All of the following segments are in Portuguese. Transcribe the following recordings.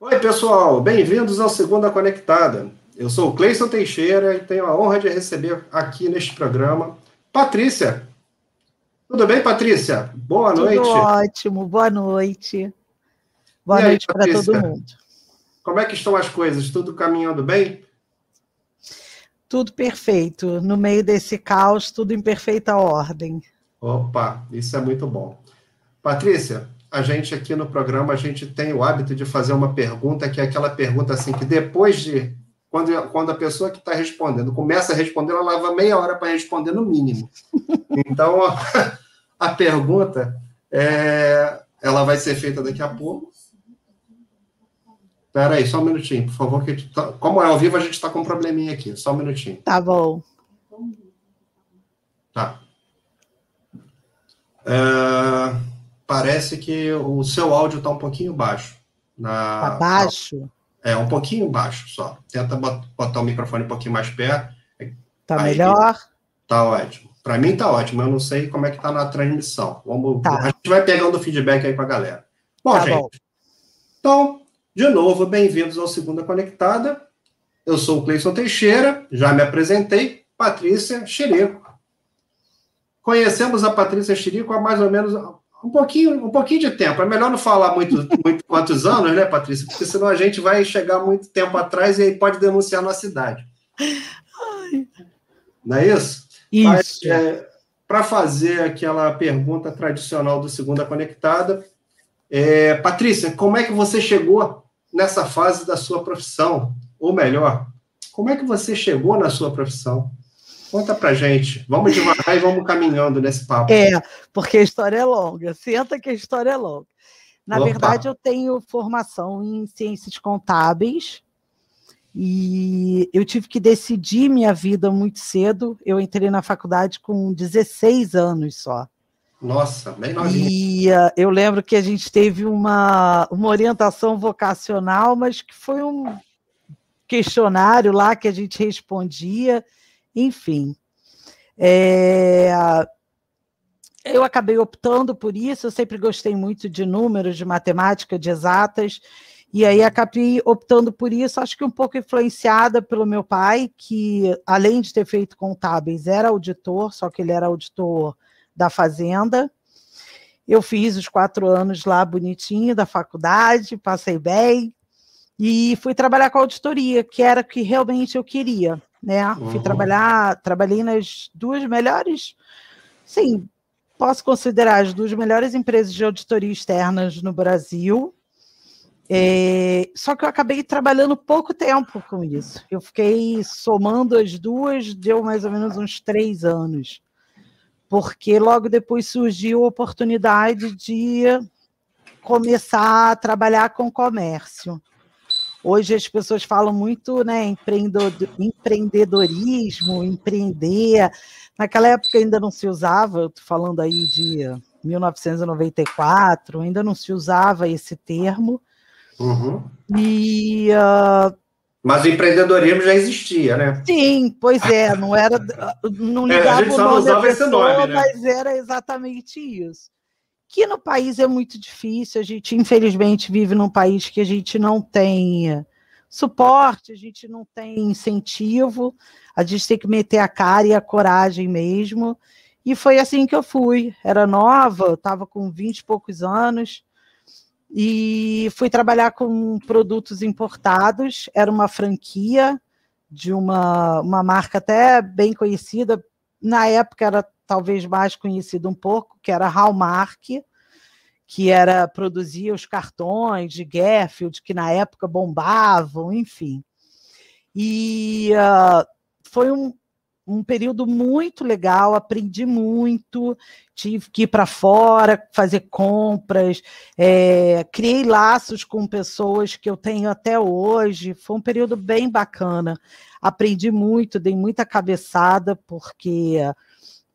Oi, pessoal, bem-vindos ao Segunda Conectada. Eu sou o Cleison Teixeira e tenho a honra de receber aqui neste programa Patrícia. Tudo bem, Patrícia? Boa Tudo noite. ótimo, boa noite. Boa noite para todo mundo. Como é que estão as coisas? Tudo caminhando bem? Tudo perfeito. No meio desse caos, tudo em perfeita ordem. Opa, isso é muito bom. Patrícia, a gente aqui no programa, a gente tem o hábito de fazer uma pergunta, que é aquela pergunta assim, que depois de, quando, quando a pessoa que está respondendo começa a responder, ela leva meia hora para responder no mínimo. Então, a, a pergunta, é, ela vai ser feita daqui a pouco. Espera aí, só um minutinho, por favor. Que tá, como é ao vivo, a gente está com um probleminha aqui. Só um minutinho. Tá bom. Tá. É, parece que o seu áudio está um pouquinho baixo. Na, tá baixo? É, um pouquinho baixo só. Tenta botar o microfone um pouquinho mais perto. Tá Aí, melhor? Tá ótimo. Para mim tá ótimo. Eu não sei como é que tá na transmissão. Vamos, tá. A gente vai pegando o feedback aí para a galera. Bom, tá gente. Bom. Então, de novo, bem-vindos ao Segunda Conectada. Eu sou o Cleison Teixeira, já me apresentei, Patrícia Chirico. Conhecemos a Patrícia Chirico há mais ou menos um pouquinho, um pouquinho de tempo. É melhor não falar muito, muito quantos anos, né, Patrícia? Porque senão a gente vai chegar muito tempo atrás e aí pode denunciar a nossa cidade. Não é isso? Isso. É, Para fazer aquela pergunta tradicional do Segunda Conectada, é, Patrícia, como é que você chegou nessa fase da sua profissão? Ou melhor, como é que você chegou na sua profissão? Conta pra gente. Vamos devagar e vamos caminhando nesse papo. É, porque a história é longa. Senta que a história é longa. Na Opa. verdade, eu tenho formação em ciências contábeis e eu tive que decidir minha vida muito cedo. Eu entrei na faculdade com 16 anos só. Nossa, bem novinha. E uh, eu lembro que a gente teve uma, uma orientação vocacional, mas que foi um questionário lá que a gente respondia, enfim. É, eu acabei optando por isso, eu sempre gostei muito de números, de matemática, de exatas, e aí acabei optando por isso, acho que um pouco influenciada pelo meu pai, que além de ter feito contábeis, era auditor, só que ele era auditor da Fazenda. Eu fiz os quatro anos lá bonitinho da faculdade, passei bem e fui trabalhar com auditoria, que era o que realmente eu queria, né? Uhum. Fui trabalhar, trabalhei nas duas melhores, sim, posso considerar as duas melhores empresas de auditoria externas no Brasil. É, só que eu acabei trabalhando pouco tempo com isso. Eu fiquei somando as duas, deu mais ou menos uns três anos porque logo depois surgiu a oportunidade de começar a trabalhar com comércio. Hoje as pessoas falam muito, né, empreendedorismo, empreender. Naquela época ainda não se usava, estou falando aí de 1994, ainda não se usava esse termo. Uhum. E uh, mas o empreendedorismo já existia, né? Sim, pois é, não era. Não ligava é, o nome da pessoa, nome, né? mas era exatamente isso. Que no país é muito difícil, a gente, infelizmente, vive num país que a gente não tem suporte, a gente não tem incentivo, a gente tem que meter a cara e a coragem mesmo. E foi assim que eu fui. Era nova, estava com 20 e poucos anos e fui trabalhar com produtos importados. Era uma franquia de uma, uma marca até bem conhecida, na época era talvez mais conhecida um pouco, que era Hallmark, que era produzia os cartões de Garfield, que na época bombavam, enfim. E uh, foi um, um período muito legal, aprendi muito, tive que ir para fora, fazer compras, é, criei laços com pessoas que eu tenho até hoje. Foi um período bem bacana. Aprendi muito, dei muita cabeçada, porque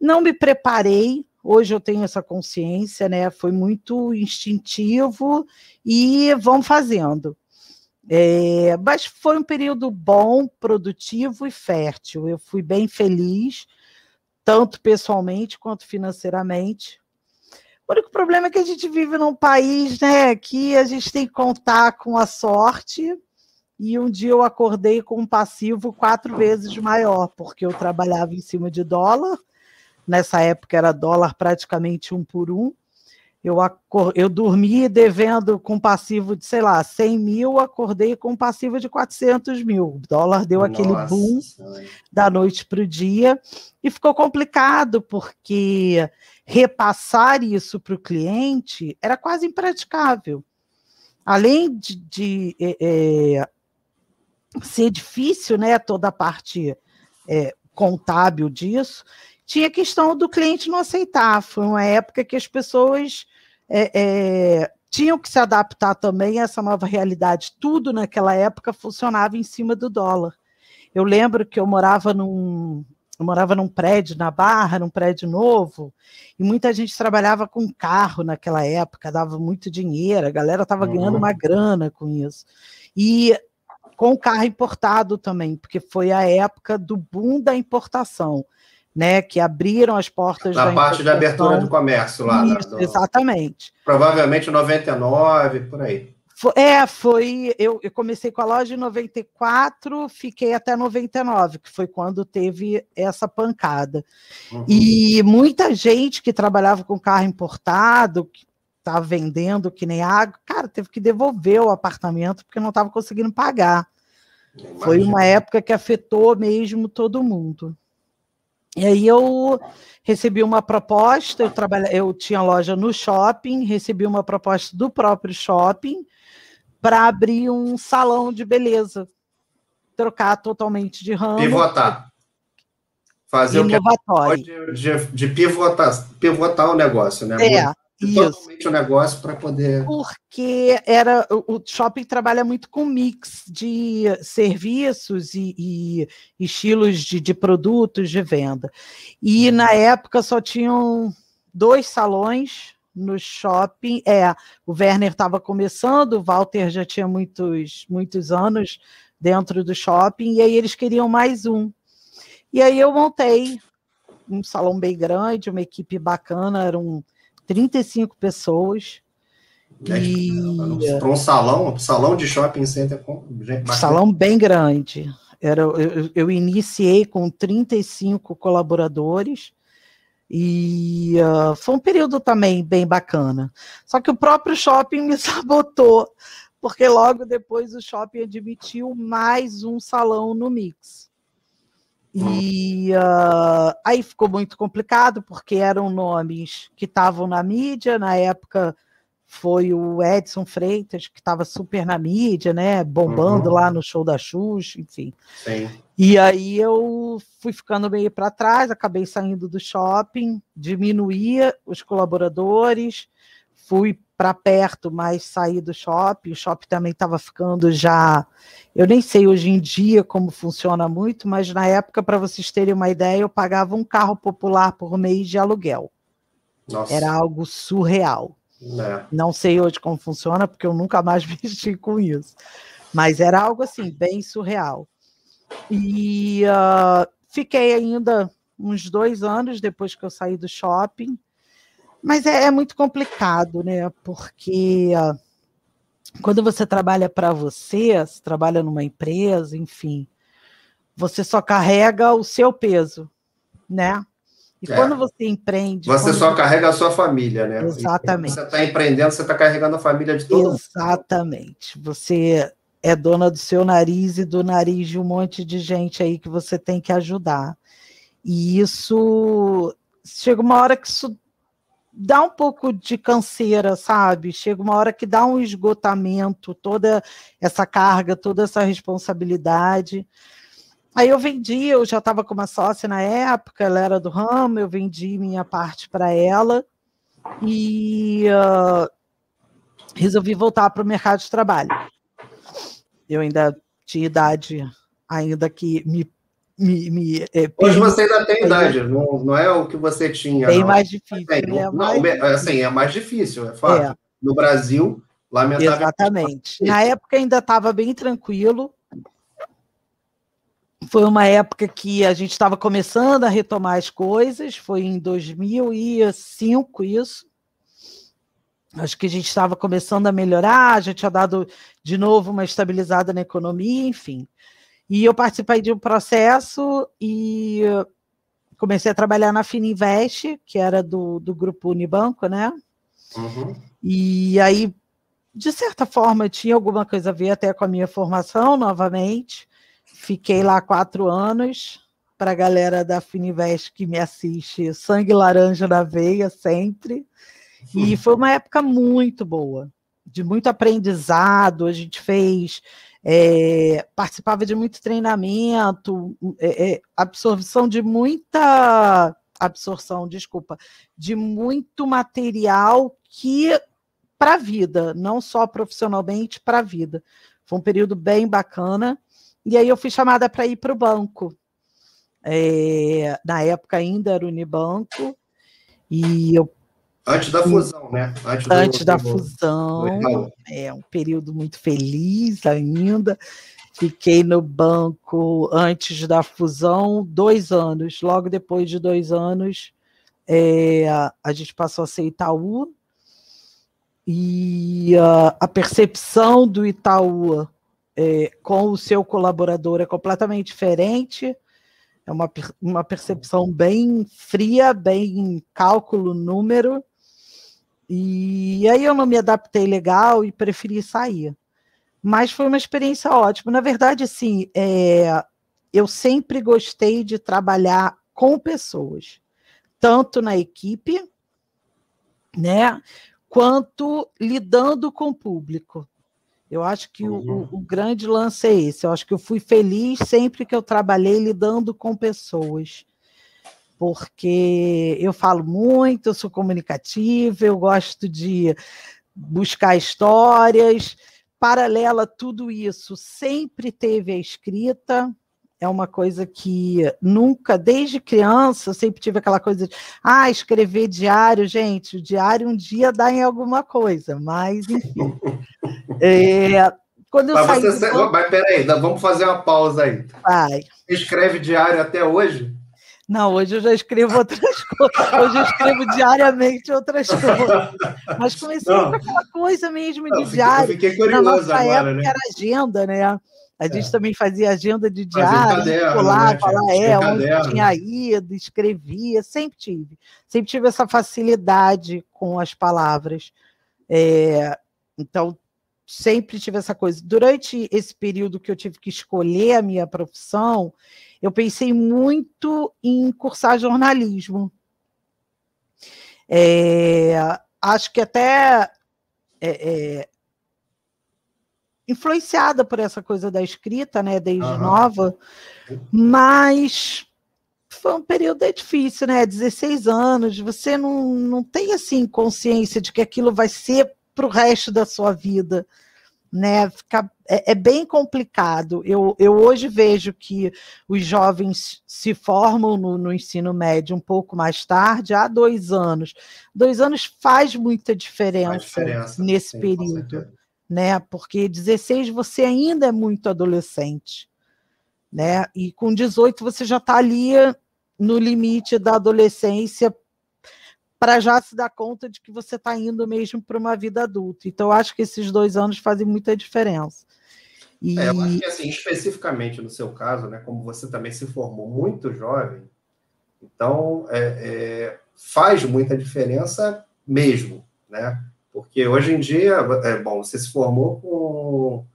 não me preparei. Hoje eu tenho essa consciência, né? Foi muito instintivo e vão fazendo. É, mas foi um período bom, produtivo e fértil. Eu fui bem feliz, tanto pessoalmente quanto financeiramente. O único problema é que a gente vive num país né, que a gente tem que contar com a sorte. E um dia eu acordei com um passivo quatro vezes maior, porque eu trabalhava em cima de dólar. Nessa época era dólar praticamente um por um. Eu, eu dormi devendo com passivo de, sei lá, 100 mil, acordei com passivo de 400 mil. O dólar deu Nossa. aquele boom da noite para o dia e ficou complicado, porque repassar isso para o cliente era quase impraticável. Além de, de é, é, ser difícil, né, toda a parte é, contábil disso, tinha a questão do cliente não aceitar. Foi uma época que as pessoas é, é, tinham que se adaptar também a essa nova realidade. Tudo naquela época funcionava em cima do dólar. Eu lembro que eu morava num, eu morava num prédio na Barra, num prédio novo, e muita gente trabalhava com carro naquela época, dava muito dinheiro, a galera estava uhum. ganhando uma grana com isso. E com carro importado também, porque foi a época do boom da importação né, que abriram as portas Na parte de abertura do comércio lá. Isso, do... Exatamente. Provavelmente 99, por aí. É, foi. Eu, eu, comecei com a loja em 94, fiquei até 99, que foi quando teve essa pancada. Uhum. E muita gente que trabalhava com carro importado, que estava vendendo que nem água, cara, teve que devolver o apartamento porque não estava conseguindo pagar. Foi uma época que afetou mesmo todo mundo. E aí eu recebi uma proposta, eu, trabalha, eu tinha loja no shopping, recebi uma proposta do próprio shopping para abrir um salão de beleza, trocar totalmente de ramo. Pivotar. Fazer Inovatório. o que de, de pivotar, pivotar o negócio, né? É, totalmente o negócio para poder. Porque era o shopping trabalha muito com mix de serviços e, e estilos de, de, produtos de venda. E uhum. na época só tinham dois salões no shopping. É, o Werner estava começando, o Walter já tinha muitos, muitos anos dentro do shopping, e aí eles queriam mais um. E aí eu montei um salão bem grande, uma equipe bacana, eram um 35 pessoas. É, e... Para um salão, um salão de shopping center com salão bem grande. Era, eu, eu, iniciei com 35 colaboradores e uh, foi um período também bem bacana. Só que o próprio shopping me sabotou, porque logo depois o shopping admitiu mais um salão no Mix. E uh, aí ficou muito complicado, porque eram nomes que estavam na mídia, na época foi o Edson Freitas, que estava super na mídia, né? Bombando uhum. lá no show da Xuxa, enfim. Sim. E aí eu fui ficando meio para trás, acabei saindo do shopping, diminuía os colaboradores, fui para perto, mas saí do shopping. O shopping também estava ficando já. Eu nem sei hoje em dia como funciona muito, mas na época, para vocês terem uma ideia, eu pagava um carro popular por mês de aluguel. Nossa. Era algo surreal. É. Não sei hoje como funciona, porque eu nunca mais mexi com isso. Mas era algo assim, bem surreal. E uh, fiquei ainda uns dois anos depois que eu saí do shopping. Mas é, é muito complicado, né? Porque uh, quando você trabalha para você, você trabalha numa empresa, enfim, você só carrega o seu peso, né? E é. quando você empreende. Você só carrega a sua família, né? Exatamente. você está empreendendo, você está carregando a família de todo Exatamente. Você é dona do seu nariz e do nariz de um monte de gente aí que você tem que ajudar. E isso chega uma hora que isso dá um pouco de canseira, sabe? Chega uma hora que dá um esgotamento, toda essa carga, toda essa responsabilidade. Aí eu vendi, eu já estava com uma sócia na época, ela era do ramo, eu vendi minha parte para ela e uh, resolvi voltar para o mercado de trabalho. Eu ainda tinha idade, ainda que me me, me é, Hoje você ainda tem idade, não, não é o que você tinha. Bem não. mais difícil. É, não, mais... Não, assim, é mais difícil, é fato. É. No Brasil, lamentavelmente. Exatamente. Na época ainda estava bem tranquilo. Foi uma época que a gente estava começando a retomar as coisas, foi em 2005 isso. Acho que a gente estava começando a melhorar, já tinha dado de novo uma estabilizada na economia, enfim. E eu participei de um processo e comecei a trabalhar na Fininvest, que era do, do grupo Unibanco, né? Uhum. E aí, de certa forma, tinha alguma coisa a ver até com a minha formação novamente. Fiquei lá quatro anos. Para a galera da Fininvest que me assiste, sangue laranja na veia sempre. E foi uma época muito boa, de muito aprendizado. A gente fez, é, participava de muito treinamento, é, é, absorção de muita absorção, desculpa, de muito material que para a vida, não só profissionalmente, para a vida. Foi um período bem bacana. E aí eu fui chamada para ir para o banco. É, na época ainda era Unibanco, e eu Antes da fusão, né? Antes, Antes do, da do, fusão. Do é um período muito feliz ainda. Fiquei no banco antes da fusão dois anos. Logo depois de dois anos, é, a gente passou a ser Itaú. E a, a percepção do Itaú é, com o seu colaborador é completamente diferente. É uma, uma percepção bem fria, bem cálculo, número. E aí eu não me adaptei legal e preferi sair. Mas foi uma experiência ótima. Na verdade, assim, é, eu sempre gostei de trabalhar com pessoas, tanto na equipe, né, quanto lidando com o público. Eu acho que uhum. o, o, grande lance é esse. Eu acho que eu fui feliz sempre que eu trabalhei lidando com pessoas porque eu falo muito, eu sou comunicativa, eu gosto de buscar histórias. Paralela a tudo isso, sempre teve a escrita, é uma coisa que nunca, desde criança, eu sempre tive aquela coisa de, ah, escrever diário, gente, o diário um dia dá em alguma coisa, mas enfim. é, quando eu mas, saí você, do... mas peraí, vamos fazer uma pausa aí. Vai. Você escreve diário até hoje? Não, hoje eu já escrevo outras coisas. Hoje eu escrevo diariamente outras coisas. Mas comecei não. com aquela coisa mesmo de não, diário. Eu fiquei curioso Na nossa agora, época né? era agenda, né? A gente é. também fazia agenda de diário, circulava né? lá, é, onde caderno. tinha ido, escrevia, sempre tive. Sempre tive essa facilidade com as palavras. É, então, sempre tive essa coisa. Durante esse período que eu tive que escolher a minha profissão, eu pensei muito em cursar jornalismo. É, acho que até é, é, influenciada por essa coisa da escrita, né, desde uhum. nova, mas foi um período difícil, né? 16 anos, você não, não tem assim consciência de que aquilo vai ser para o resto da sua vida né? Fica, é, é, bem complicado. Eu, eu hoje vejo que os jovens se formam no, no, ensino médio um pouco mais tarde, há dois anos. Dois anos faz muita diferença, faz diferença nesse sim, período, né? Porque 16 você ainda é muito adolescente, né? E com 18 você já está ali no limite da adolescência para já se dar conta de que você está indo mesmo para uma vida adulta. Então, eu acho que esses dois anos fazem muita diferença. E... É, eu acho que, assim, especificamente no seu caso, né, como você também se formou muito jovem, então é, é, faz muita diferença mesmo, né? Porque hoje em dia, é bom, você se formou com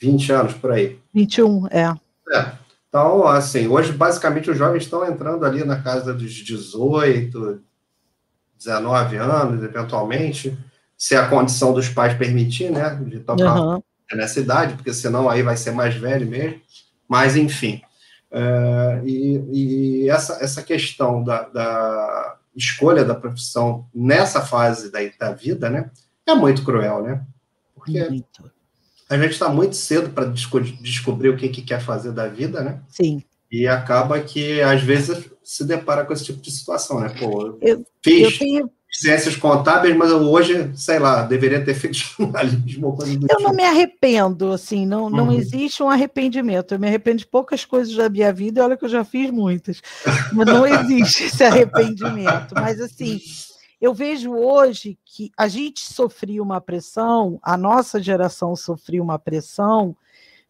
20 anos por aí. 21, é. É. Então, assim, hoje basicamente os jovens estão entrando ali na casa dos 18, 19 anos, eventualmente, se a condição dos pais permitir, né, de tocar uhum. nessa idade, porque senão aí vai ser mais velho mesmo. Mas, enfim. É, e, e essa, essa questão da, da, escolha da profissão nessa fase da, da vida, né, é muito cruel, né? Porque muito. a gente está muito cedo para desco descobrir o que, que quer fazer da vida, né? Sim. E acaba que, às vezes, se depara com esse tipo de situação, né? Pô, eu, fiz eu tenho... ciências contábeis, mas hoje, sei lá, deveria ter feito jornalismo Eu tipo. não me arrependo, assim, não, uhum. não existe um arrependimento. Eu me arrependo de poucas coisas da minha vida, e olha que eu já fiz muitas. Mas não existe esse arrependimento. Mas, assim, eu vejo hoje que a gente sofria uma pressão, a nossa geração sofria uma pressão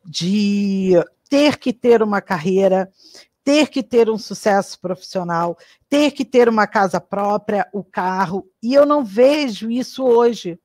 de ter que ter uma carreira, ter que ter um sucesso profissional, ter que ter uma casa própria, o carro, e eu não vejo isso hoje.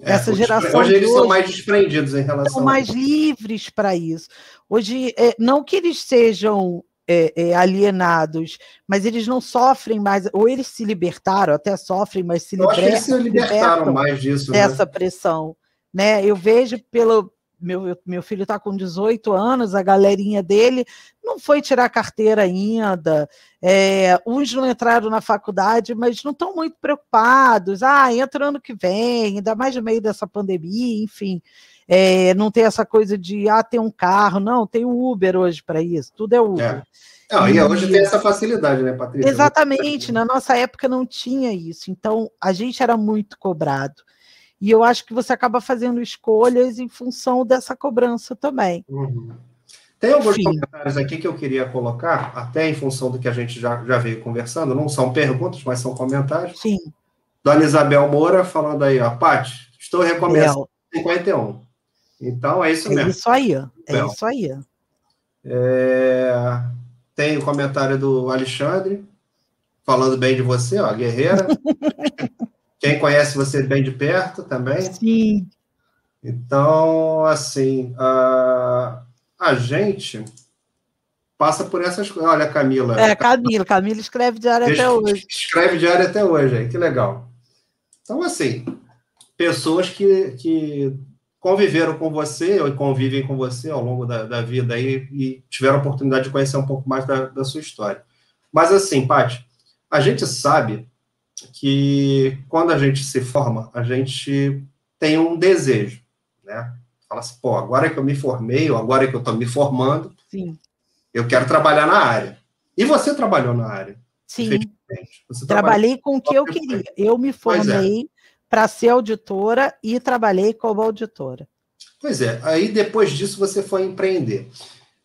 É, Essa geração hoje eles hoje, são mais desprendidos em relação. São mais livres para isso. Hoje, é, não que eles sejam é, é, alienados, mas eles não sofrem mais, ou eles se libertaram, até sofrem, mas se, Eu libertam, se libertaram mais disso. Dessa né? pressão. Né? Eu vejo pelo, meu, meu filho está com 18 anos, a galerinha dele não foi tirar carteira ainda. É, uns não entraram na faculdade, mas não estão muito preocupados. Ah, entra ano que vem, ainda mais no meio dessa pandemia, enfim. É, não tem essa coisa de ah, tem um carro, não, tem o Uber hoje para isso, tudo é Uber. É. Não, e hoje tem essa facilidade, né, Patrícia? Exatamente, na nossa época não tinha isso, então a gente era muito cobrado. E eu acho que você acaba fazendo escolhas em função dessa cobrança também. Uhum. Tem alguns comentários aqui que eu queria colocar, até em função do que a gente já, já veio conversando, não são perguntas, mas são comentários. Sim. Dona Isabel Moura falando aí, ó, Paty, estou recomendando 51. Então é isso é mesmo. É isso aí, é isso aí. É... Tem o comentário do Alexandre, falando bem de você, ó, guerreira. Quem conhece você bem de perto também. Sim. Então, assim, a, a gente passa por essas coisas. Olha, Camila. É, Camila. Camila escreve diário até hoje. Escreve diário até hoje, que legal. Então, assim, pessoas que, que conviveram com você ou convivem com você ao longo da, da vida aí, e tiveram a oportunidade de conhecer um pouco mais da, da sua história. Mas, assim, Paty, a gente sabe que quando a gente se forma, a gente tem um desejo, né? Fala assim, pô, agora que eu me formei, ou agora que eu estou me formando, Sim. eu quero trabalhar na área. E você trabalhou na área. Sim. Trabalhei com o que eu queria. Eu me é. formei é. para ser auditora e trabalhei como auditora. Pois é, aí depois disso você foi empreender.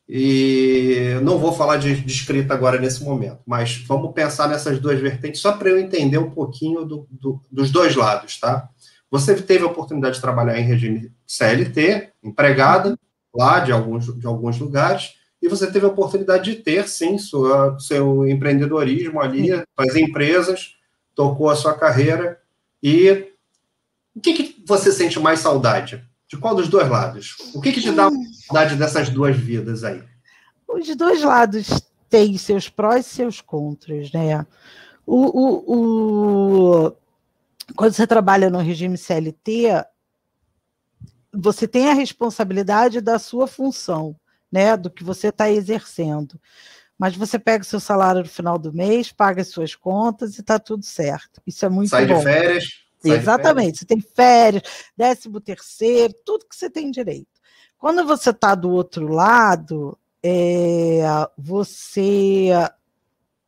E não vou falar de, de, escrita agora nesse momento, mas vamos pensar nessas duas vertentes, só para eu entender um pouquinho do, do, dos dois lados, tá? Você teve a oportunidade de trabalhar em regime CLT, empregada, lá de alguns, de alguns lugares, e você teve a oportunidade de ter, sim, sua, seu empreendedorismo ali, as empresas, tocou a sua carreira, e o que, que você sente mais saudade? De qual dos dois lados? O que, que te dá saudade dessas duas vidas aí? Os dois lados têm seus prós e seus contras, né? O, o, o, quando você trabalha no regime CLT, você tem a responsabilidade da sua função, né? Do que você está exercendo. Mas você pega o seu salário no final do mês, paga as suas contas e está tudo certo. Isso é muito Sai bom. Sai de férias, Exatamente, você tem férias, décimo terceiro, tudo que você tem direito. Quando você está do outro lado, é, você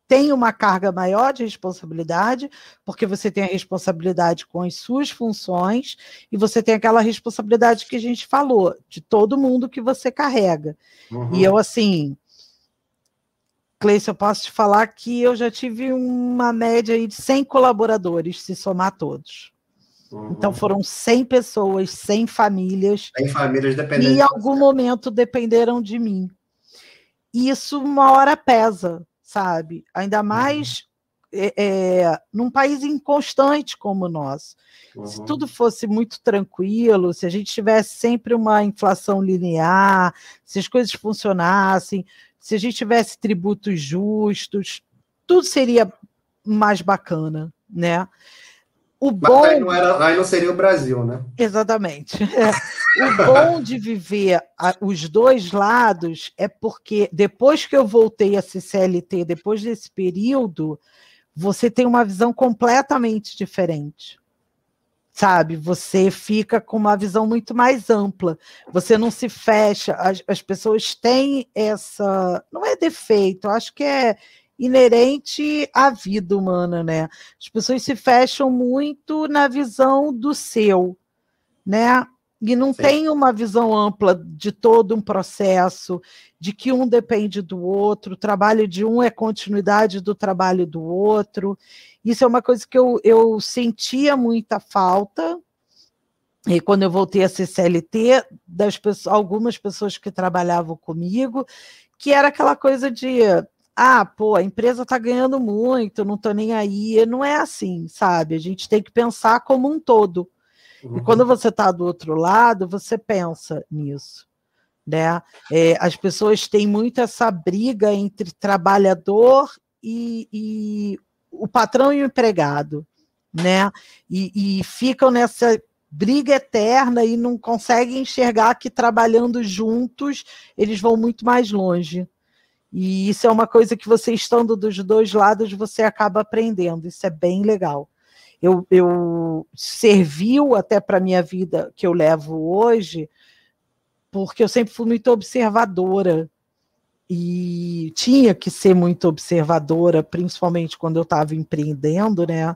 tem uma carga maior de responsabilidade, porque você tem a responsabilidade com as suas funções e você tem aquela responsabilidade que a gente falou, de todo mundo que você carrega. Uhum. E eu, assim, Cleice, eu posso te falar que eu já tive uma média aí de 100 colaboradores, se somar todos. Uhum. Então foram 100 pessoas, 100 famílias. 100 famílias dependendo. E em algum momento dependeram de mim. E isso uma hora pesa, sabe? Ainda mais uhum. é, é, num país inconstante como o nosso. Uhum. Se tudo fosse muito tranquilo, se a gente tivesse sempre uma inflação linear, se as coisas funcionassem, se a gente tivesse tributos justos, tudo seria mais bacana, né? O bom... Mas aí não, era, aí não seria o Brasil, né? Exatamente. o bom de viver a, os dois lados é porque depois que eu voltei a ser CLT, depois desse período, você tem uma visão completamente diferente sabe? Você fica com uma visão muito mais ampla. Você não se fecha. As, as pessoas têm essa. Não é defeito, acho que é inerente à vida humana, né? As pessoas se fecham muito na visão do seu, né? e não Sim. tem uma visão ampla de todo um processo, de que um depende do outro, o trabalho de um é continuidade do trabalho do outro. Isso é uma coisa que eu, eu sentia muita falta. E quando eu voltei a ser CLT, das pessoas, algumas pessoas que trabalhavam comigo, que era aquela coisa de ah, pô, a empresa está ganhando muito, não estou nem aí. Não é assim, sabe? A gente tem que pensar como um todo. Uhum. E quando uhum. você está do outro lado, você pensa nisso. Né? É, as pessoas têm muito essa briga entre trabalhador e, e o patrão e o empregado, né? E, e, ficam nessa briga eterna e não conseguem enxergar que trabalhando juntos eles vão muito mais longe. E isso é uma coisa que você estando dos dois lados você acaba aprendendo. Isso é bem legal eu, eu serviu até para a minha vida que eu levo hoje, porque eu sempre fui muito observadora e tinha que ser muito observadora, principalmente quando eu estava empreendendo, né?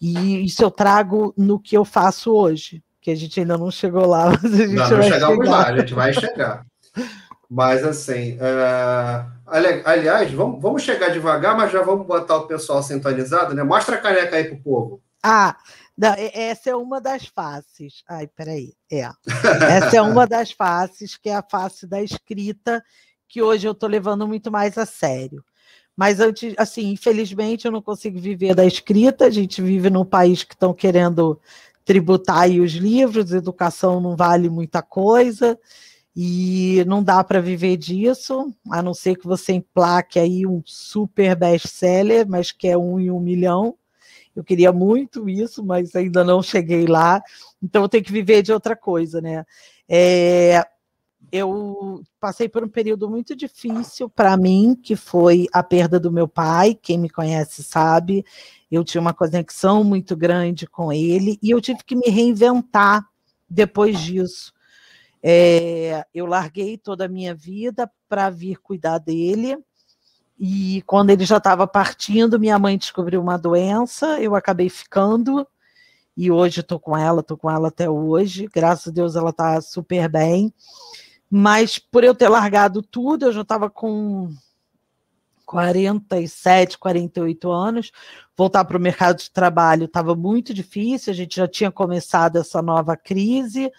E isso eu trago no que eu faço hoje, que a gente ainda não chegou lá, mas a gente não, vai chegar. lá, a gente vai chegar. Mas assim, uh, aliás, vamos, vamos chegar devagar, mas já vamos botar o pessoal sintonizado, né? Mostra a caneca aí pro povo. Ah, não, essa é uma das faces. Ai, peraí. É. Essa é uma das faces, que é a face da escrita, que hoje eu estou levando muito mais a sério. Mas antes, assim, infelizmente eu não consigo viver da escrita. A gente vive num país que estão querendo tributar aí os livros, educação não vale muita coisa e não dá para viver disso, a não ser que você emplaque aí um super best-seller, mas que é um em um milhão. Eu queria muito isso, mas ainda não cheguei lá. Então eu tenho que viver de outra coisa, né? É, eu passei por um período muito difícil para mim, que foi a perda do meu pai. Quem me conhece sabe, eu tinha uma conexão muito grande com ele e eu tive que me reinventar depois disso. É, eu larguei toda a minha vida para vir cuidar dele. E quando ele já estava partindo, minha mãe descobriu uma doença, eu acabei ficando. E hoje estou com ela, estou com ela até hoje. Graças a Deus ela está super bem. Mas por eu ter largado tudo, eu já estava com 47, 48 anos. Voltar para o mercado de trabalho estava muito difícil, a gente já tinha começado essa nova crise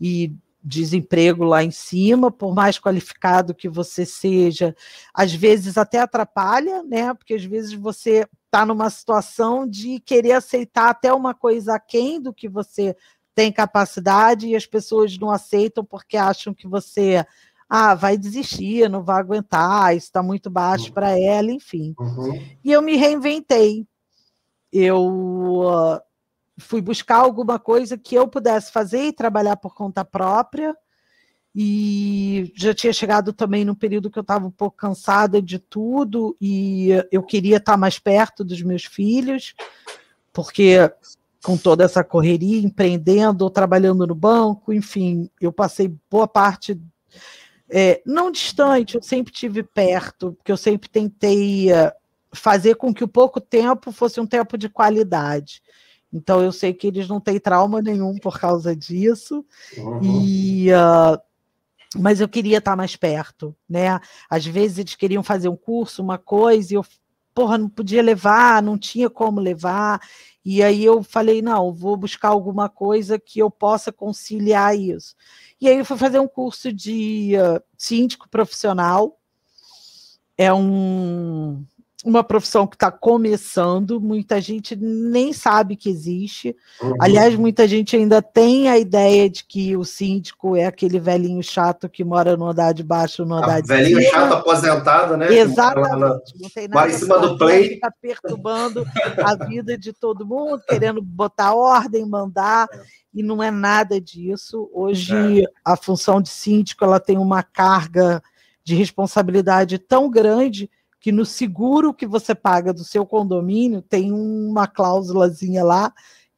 e desemprego lá em cima, por mais qualificado que você seja, às vezes até atrapalha, né? Porque às vezes você está numa situação de querer aceitar até uma coisa aquém do que você tem capacidade e as pessoas não aceitam porque acham que você ah, vai desistir, não vai aguentar, isso está muito baixo uhum. para ela, enfim. Uhum. E eu me reinventei. Eu uh, fui buscar alguma coisa que eu pudesse fazer e trabalhar por conta própria. E já tinha chegado também no período que eu estava um pouco cansada de tudo e eu queria estar mais perto dos meus filhos, porque com toda essa correria, empreendendo ou trabalhando no banco, enfim, eu passei boa parte, é, não distante, eu sempre tive perto, porque eu sempre tentei eh, fazer com que o pouco tempo fosse um tempo de qualidade. Então eu sei que eles não têm trauma nenhum por causa disso. Uhum. E uh, mas eu queria estar mais perto, né? Às vezes eles queriam fazer um curso, uma coisa, e eu, porra, não podia levar, não tinha como levar. E aí eu falei, não, vou buscar alguma coisa que eu possa conciliar isso. E aí eu fui fazer um curso de uh, síndico profissional. É um, uma profissão que está começando, muita gente nem sabe que existe. Uhum. Aliás, muita gente ainda tem a ideia de que o síndico é aquele velhinho chato que mora no andar de baixo, no andar a de velhinho cima. Velhinho chato aposentado, né? Exatamente. Não tem nada em cima do play. Está perturbando a vida de todo mundo, querendo botar ordem, mandar, e não é nada disso. Hoje, é. a função de síndico ela tem uma carga de responsabilidade tão grande que no seguro que você paga do seu condomínio tem uma cláusulazinha lá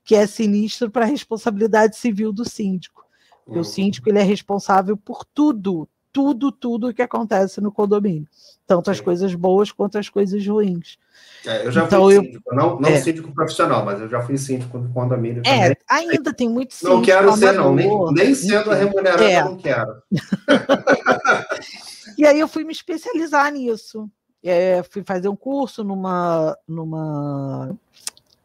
que é sinistro para a responsabilidade civil do síndico. Uhum. O síndico ele é responsável por tudo, tudo, tudo que acontece no condomínio. Tanto as coisas boas quanto as coisas ruins. É, eu já então, fui síndico, eu, não, não é. síndico profissional, mas eu já fui síndico do condomínio. É, ainda tem muito síndico. Não quero ser, não, nem, nem sendo remunerado, é. eu não quero. e aí eu fui me especializar nisso. É, fui fazer um curso numa, numa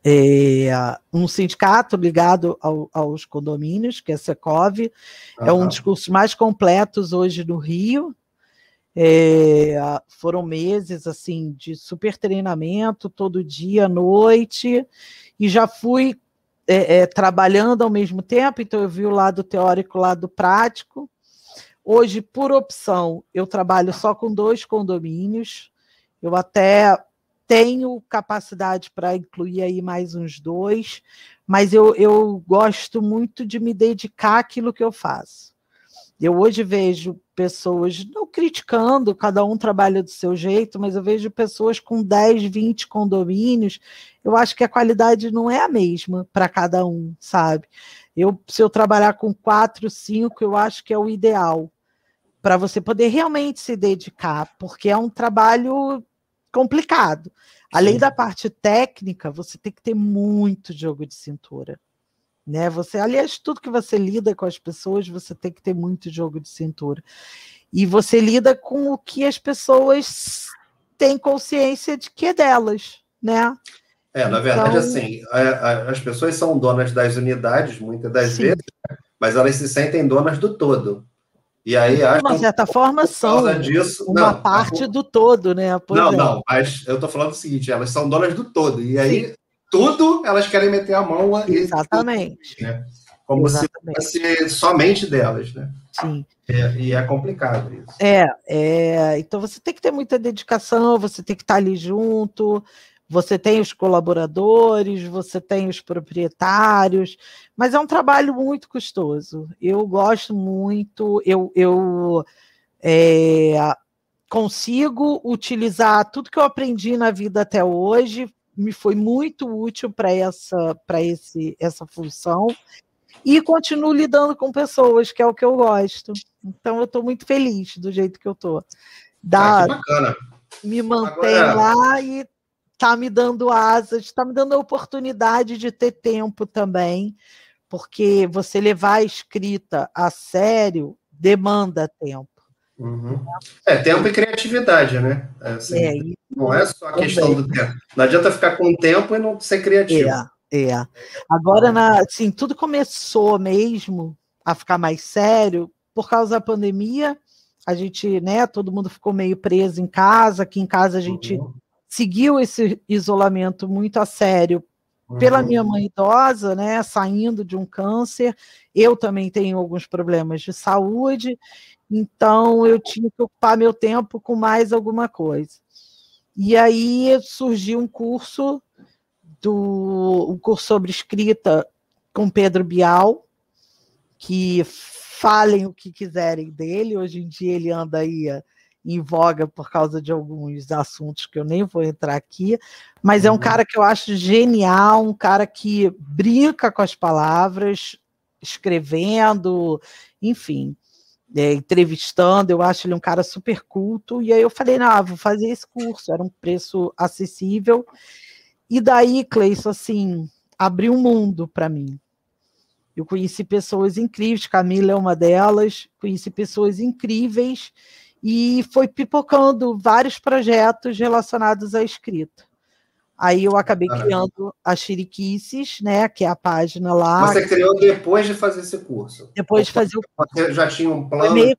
é, um sindicato ligado ao, aos condomínios, que é a Secov, uhum. é um dos cursos mais completos hoje no Rio. É, foram meses assim de super treinamento, todo dia, à noite, e já fui é, é, trabalhando ao mesmo tempo, então eu vi o lado teórico, o lado prático. Hoje, por opção, eu trabalho só com dois condomínios. Eu até tenho capacidade para incluir aí mais uns dois, mas eu, eu gosto muito de me dedicar àquilo que eu faço. Eu hoje vejo pessoas, não criticando, cada um trabalha do seu jeito, mas eu vejo pessoas com 10, 20 condomínios. Eu acho que a qualidade não é a mesma para cada um, sabe? Eu, se eu trabalhar com quatro, cinco, eu acho que é o ideal para você poder realmente se dedicar, porque é um trabalho complicado. Além Sim. da parte técnica, você tem que ter muito jogo de cintura. Né? Você, aliás, tudo que você lida com as pessoas, você tem que ter muito jogo de cintura. E você lida com o que as pessoas têm consciência de que é delas, né? É, na verdade, então... assim, a, a, as pessoas são donas das unidades, muitas das Sim. vezes, mas elas se sentem donas do todo. E aí, de uma certa forma, são disso, uma não, parte do todo, né? Pois não, é. não, mas eu estou falando o seguinte: elas são donas do todo. E aí, Sim. tudo elas querem meter a mão. Exatamente. Tudo, né? Como Exatamente. se fosse somente delas, né? Sim. É, e é complicado isso. É, é, então você tem que ter muita dedicação, você tem que estar ali junto. Você tem os colaboradores, você tem os proprietários, mas é um trabalho muito custoso. Eu gosto muito, eu, eu é, consigo utilizar tudo que eu aprendi na vida até hoje, me foi muito útil para essa, esse, essa função, e continuo lidando com pessoas, que é o que eu gosto. Então, eu estou muito feliz do jeito que eu estou. Ah, bacana. Me mantenho Agora... lá e está me dando asas, está me dando a oportunidade de ter tempo também, porque você levar a escrita a sério demanda tempo. Uhum. É, tempo e criatividade, né? É, assim, é, não é só a questão do tempo. Não adianta ficar com tempo e não ser criativo. É, é. Agora, na, assim, tudo começou mesmo a ficar mais sério por causa da pandemia. A gente, né, todo mundo ficou meio preso em casa. Aqui em casa a gente uhum seguiu esse isolamento muito a sério pela minha uhum. mãe idosa, né, saindo de um câncer. Eu também tenho alguns problemas de saúde, então eu tinha que ocupar meu tempo com mais alguma coisa. E aí surgiu um curso do um curso sobre escrita com Pedro Bial, que falem o que quiserem dele. Hoje em dia ele anda aí em voga por causa de alguns assuntos que eu nem vou entrar aqui, mas é um uhum. cara que eu acho genial, um cara que brinca com as palavras, escrevendo, enfim, é, entrevistando, eu acho ele um cara super culto, e aí eu falei, não, vou fazer esse curso, era um preço acessível, e daí, Cleison, assim, abriu um mundo para mim. Eu conheci pessoas incríveis, Camila é uma delas, conheci pessoas incríveis, e foi pipocando vários projetos relacionados à escrita. Aí eu acabei criando a Chiriquices, né, que é a página lá. Você criou depois de fazer esse curso? Depois de fazer o curso. Você já tinha um plano? Foi meio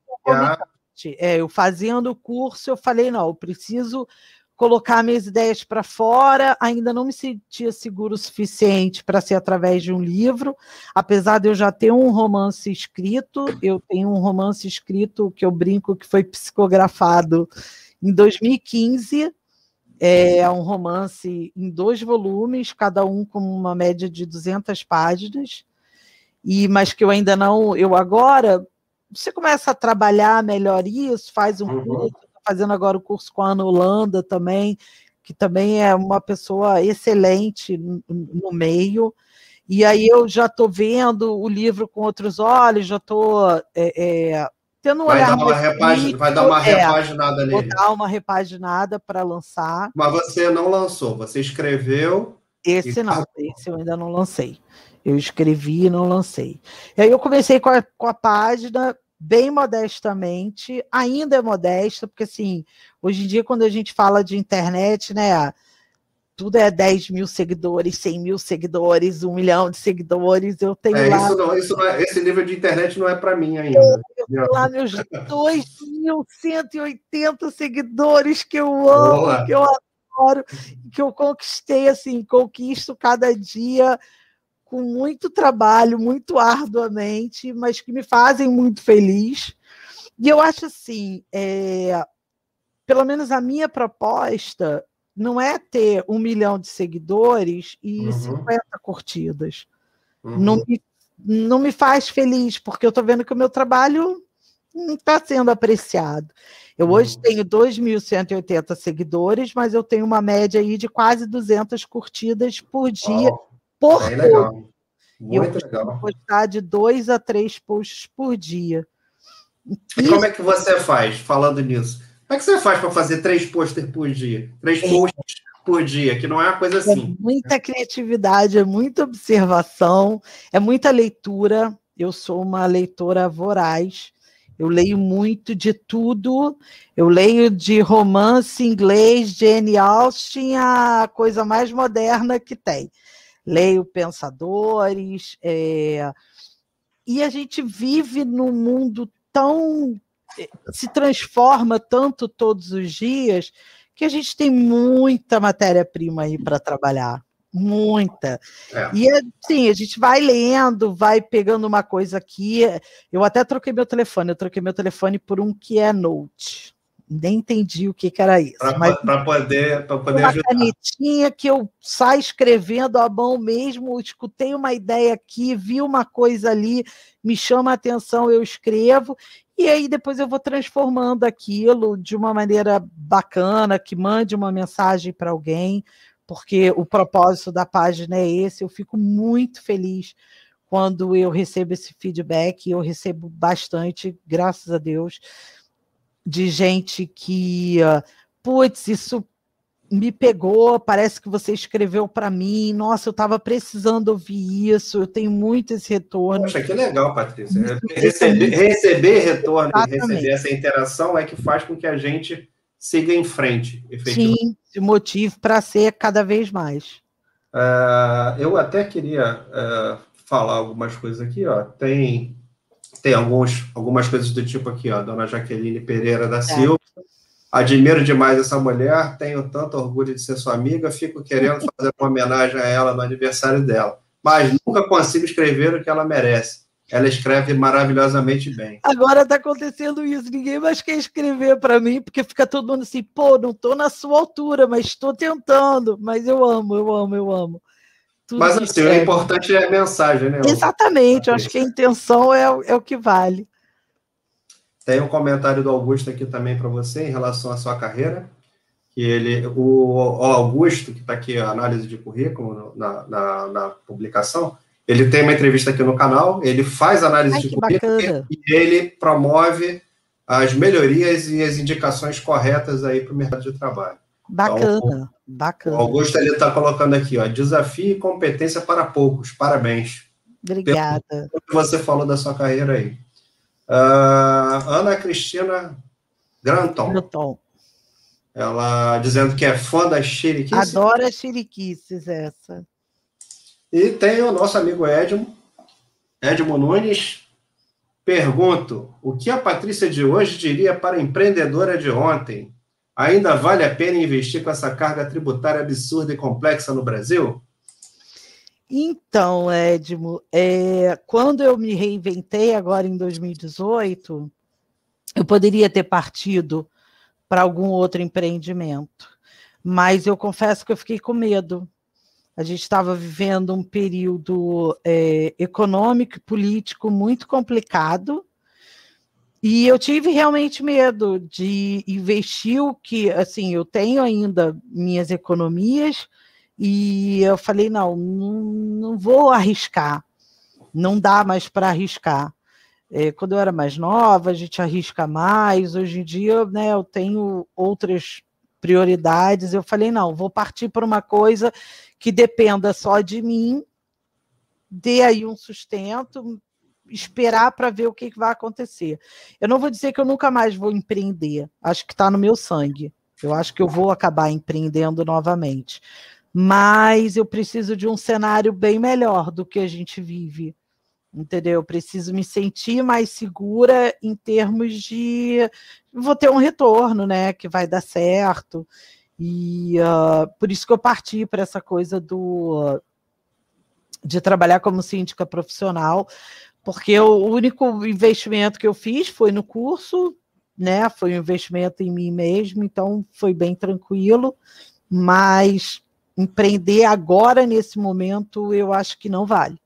É, eu fazendo o curso, eu falei, não, eu preciso colocar minhas ideias para fora, ainda não me sentia seguro o suficiente para ser através de um livro, apesar de eu já ter um romance escrito, eu tenho um romance escrito que eu brinco que foi psicografado em 2015, é um romance em dois volumes, cada um com uma média de 200 páginas, e mas que eu ainda não, eu agora você começa a trabalhar melhor isso, faz um uhum. curso, fazendo agora o curso com a Ana Holanda também, que também é uma pessoa excelente no meio. E aí eu já estou vendo o livro com outros olhos, já estou é, é, tendo um vai olhar dar uma. Vai dar uma é, repaginada nele. Vou dar uma repaginada para lançar. Mas você não lançou, você escreveu. Esse não, esse eu ainda não lancei. Eu escrevi e não lancei. E aí eu comecei com a, com a página bem modestamente, ainda é modesta, porque assim, hoje em dia, quando a gente fala de internet, né? Tudo é 10 mil seguidores, 100 mil seguidores, um milhão de seguidores. Eu tenho é, lá. Isso não, isso não é, esse nível de internet não é para mim ainda. Eu tenho lá meus 2.180 seguidores que eu amo, Boa. que eu adoro, que eu conquistei, assim, conquisto cada dia com muito trabalho, muito arduamente, mas que me fazem muito feliz. E eu acho assim, é, pelo menos a minha proposta não é ter um milhão de seguidores e uhum. 50 curtidas. Uhum. Não, me, não me faz feliz, porque eu estou vendo que o meu trabalho não está sendo apreciado. Eu hoje uhum. tenho 2.180 seguidores, mas eu tenho uma média aí de quase 200 curtidas por dia. Oh por Bem legal. Muito eu legal. postar de dois a três posts por dia. E como é que você faz, falando nisso? Como é que você faz para fazer três posters por dia? Três é. posts por dia, que não é uma coisa assim. É muita criatividade, é muita observação, é muita leitura. Eu sou uma leitora voraz. Eu leio muito de tudo. Eu leio de romance inglês, Jane Austen, a coisa mais moderna que tem leio pensadores, é, e a gente vive num mundo tão. Eh, se transforma tanto todos os dias que a gente tem muita matéria-prima aí para trabalhar. Muita. É. E assim, a gente vai lendo, vai pegando uma coisa aqui. Eu até troquei meu telefone, eu troquei meu telefone por um que é Note nem entendi o que, que era isso. Para poder, pra poder uma ajudar. canetinha que eu saio escrevendo à mão mesmo, escutei uma ideia aqui, vi uma coisa ali, me chama a atenção, eu escrevo, e aí depois eu vou transformando aquilo de uma maneira bacana, que mande uma mensagem para alguém, porque o propósito da página é esse, eu fico muito feliz quando eu recebo esse feedback, eu recebo bastante, graças a Deus de gente que, uh, putz, isso me pegou, parece que você escreveu para mim, nossa, eu estava precisando ouvir isso, eu tenho muito esse retorno. Poxa, que legal, Patrícia. Receber, receber retorno Exatamente. e receber essa interação é que faz com que a gente siga em frente, efetivamente. Sim, de motivo para ser cada vez mais. Uh, eu até queria uh, falar algumas coisas aqui, ó. Tem tem alguns, algumas coisas do tipo aqui, ó, Dona Jaqueline Pereira da é. Silva. Admiro demais essa mulher, tenho tanto orgulho de ser sua amiga, fico querendo fazer uma homenagem a ela no aniversário dela, mas nunca consigo escrever o que ela merece. Ela escreve maravilhosamente bem. Agora está acontecendo isso, ninguém mais quer escrever para mim, porque fica todo mundo assim, pô, não estou na sua altura, mas estou tentando, mas eu amo, eu amo, eu amo. Tudo Mas assim, o importante é a mensagem, né? Exatamente, eu acho que a intenção é, é o que vale. Tem um comentário do Augusto aqui também para você em relação à sua carreira. Que ele, o, o Augusto, que está aqui a análise de currículo na, na, na, publicação, ele tem uma entrevista aqui no canal, ele faz análise Ai, de currículo bacana. e ele promove as melhorias e as indicações corretas aí para o mercado de trabalho. Bacana, então, bacana. O Augusto ele está colocando aqui, ó, desafio e competência para poucos. Parabéns. Obrigada. O que você falou da sua carreira aí. Uh, Ana Cristina Granton. Granton. Ela dizendo que é fã das Chiriquices. Adora Chiriquices, essa. E tem o nosso amigo Edmo, Edmo Nunes. Pergunto: o que a Patrícia de hoje diria para a empreendedora de ontem? Ainda vale a pena investir com essa carga tributária absurda e complexa no Brasil? Então, Edmo, é, quando eu me reinventei agora em 2018, eu poderia ter partido para algum outro empreendimento, mas eu confesso que eu fiquei com medo. A gente estava vivendo um período é, econômico e político muito complicado, e eu tive realmente medo de investir o que, assim, eu tenho ainda minhas economias e eu falei, não, não, não vou arriscar, não dá mais para arriscar. É, quando eu era mais nova, a gente arrisca mais. Hoje em dia, né, eu tenho outras prioridades. Eu falei, não, vou partir para uma coisa que dependa só de mim, dê aí um sustento, esperar para ver o que, vai acontecer. Eu não vou dizer que eu nunca mais vou empreender, acho que está no meu sangue. Eu acho que eu vou acabar empreendendo novamente. Mas eu preciso de um cenário bem melhor do que a gente vive. Entendeu? Eu preciso me sentir mais segura em termos de vou ter um retorno, né? Que vai dar certo. E uh, por isso que eu parti para essa coisa do de trabalhar como síndica profissional, porque o único investimento que eu fiz foi no curso, né? Foi um investimento em mim mesmo, então foi bem tranquilo, mas empreender agora, nesse momento, eu acho que não vale.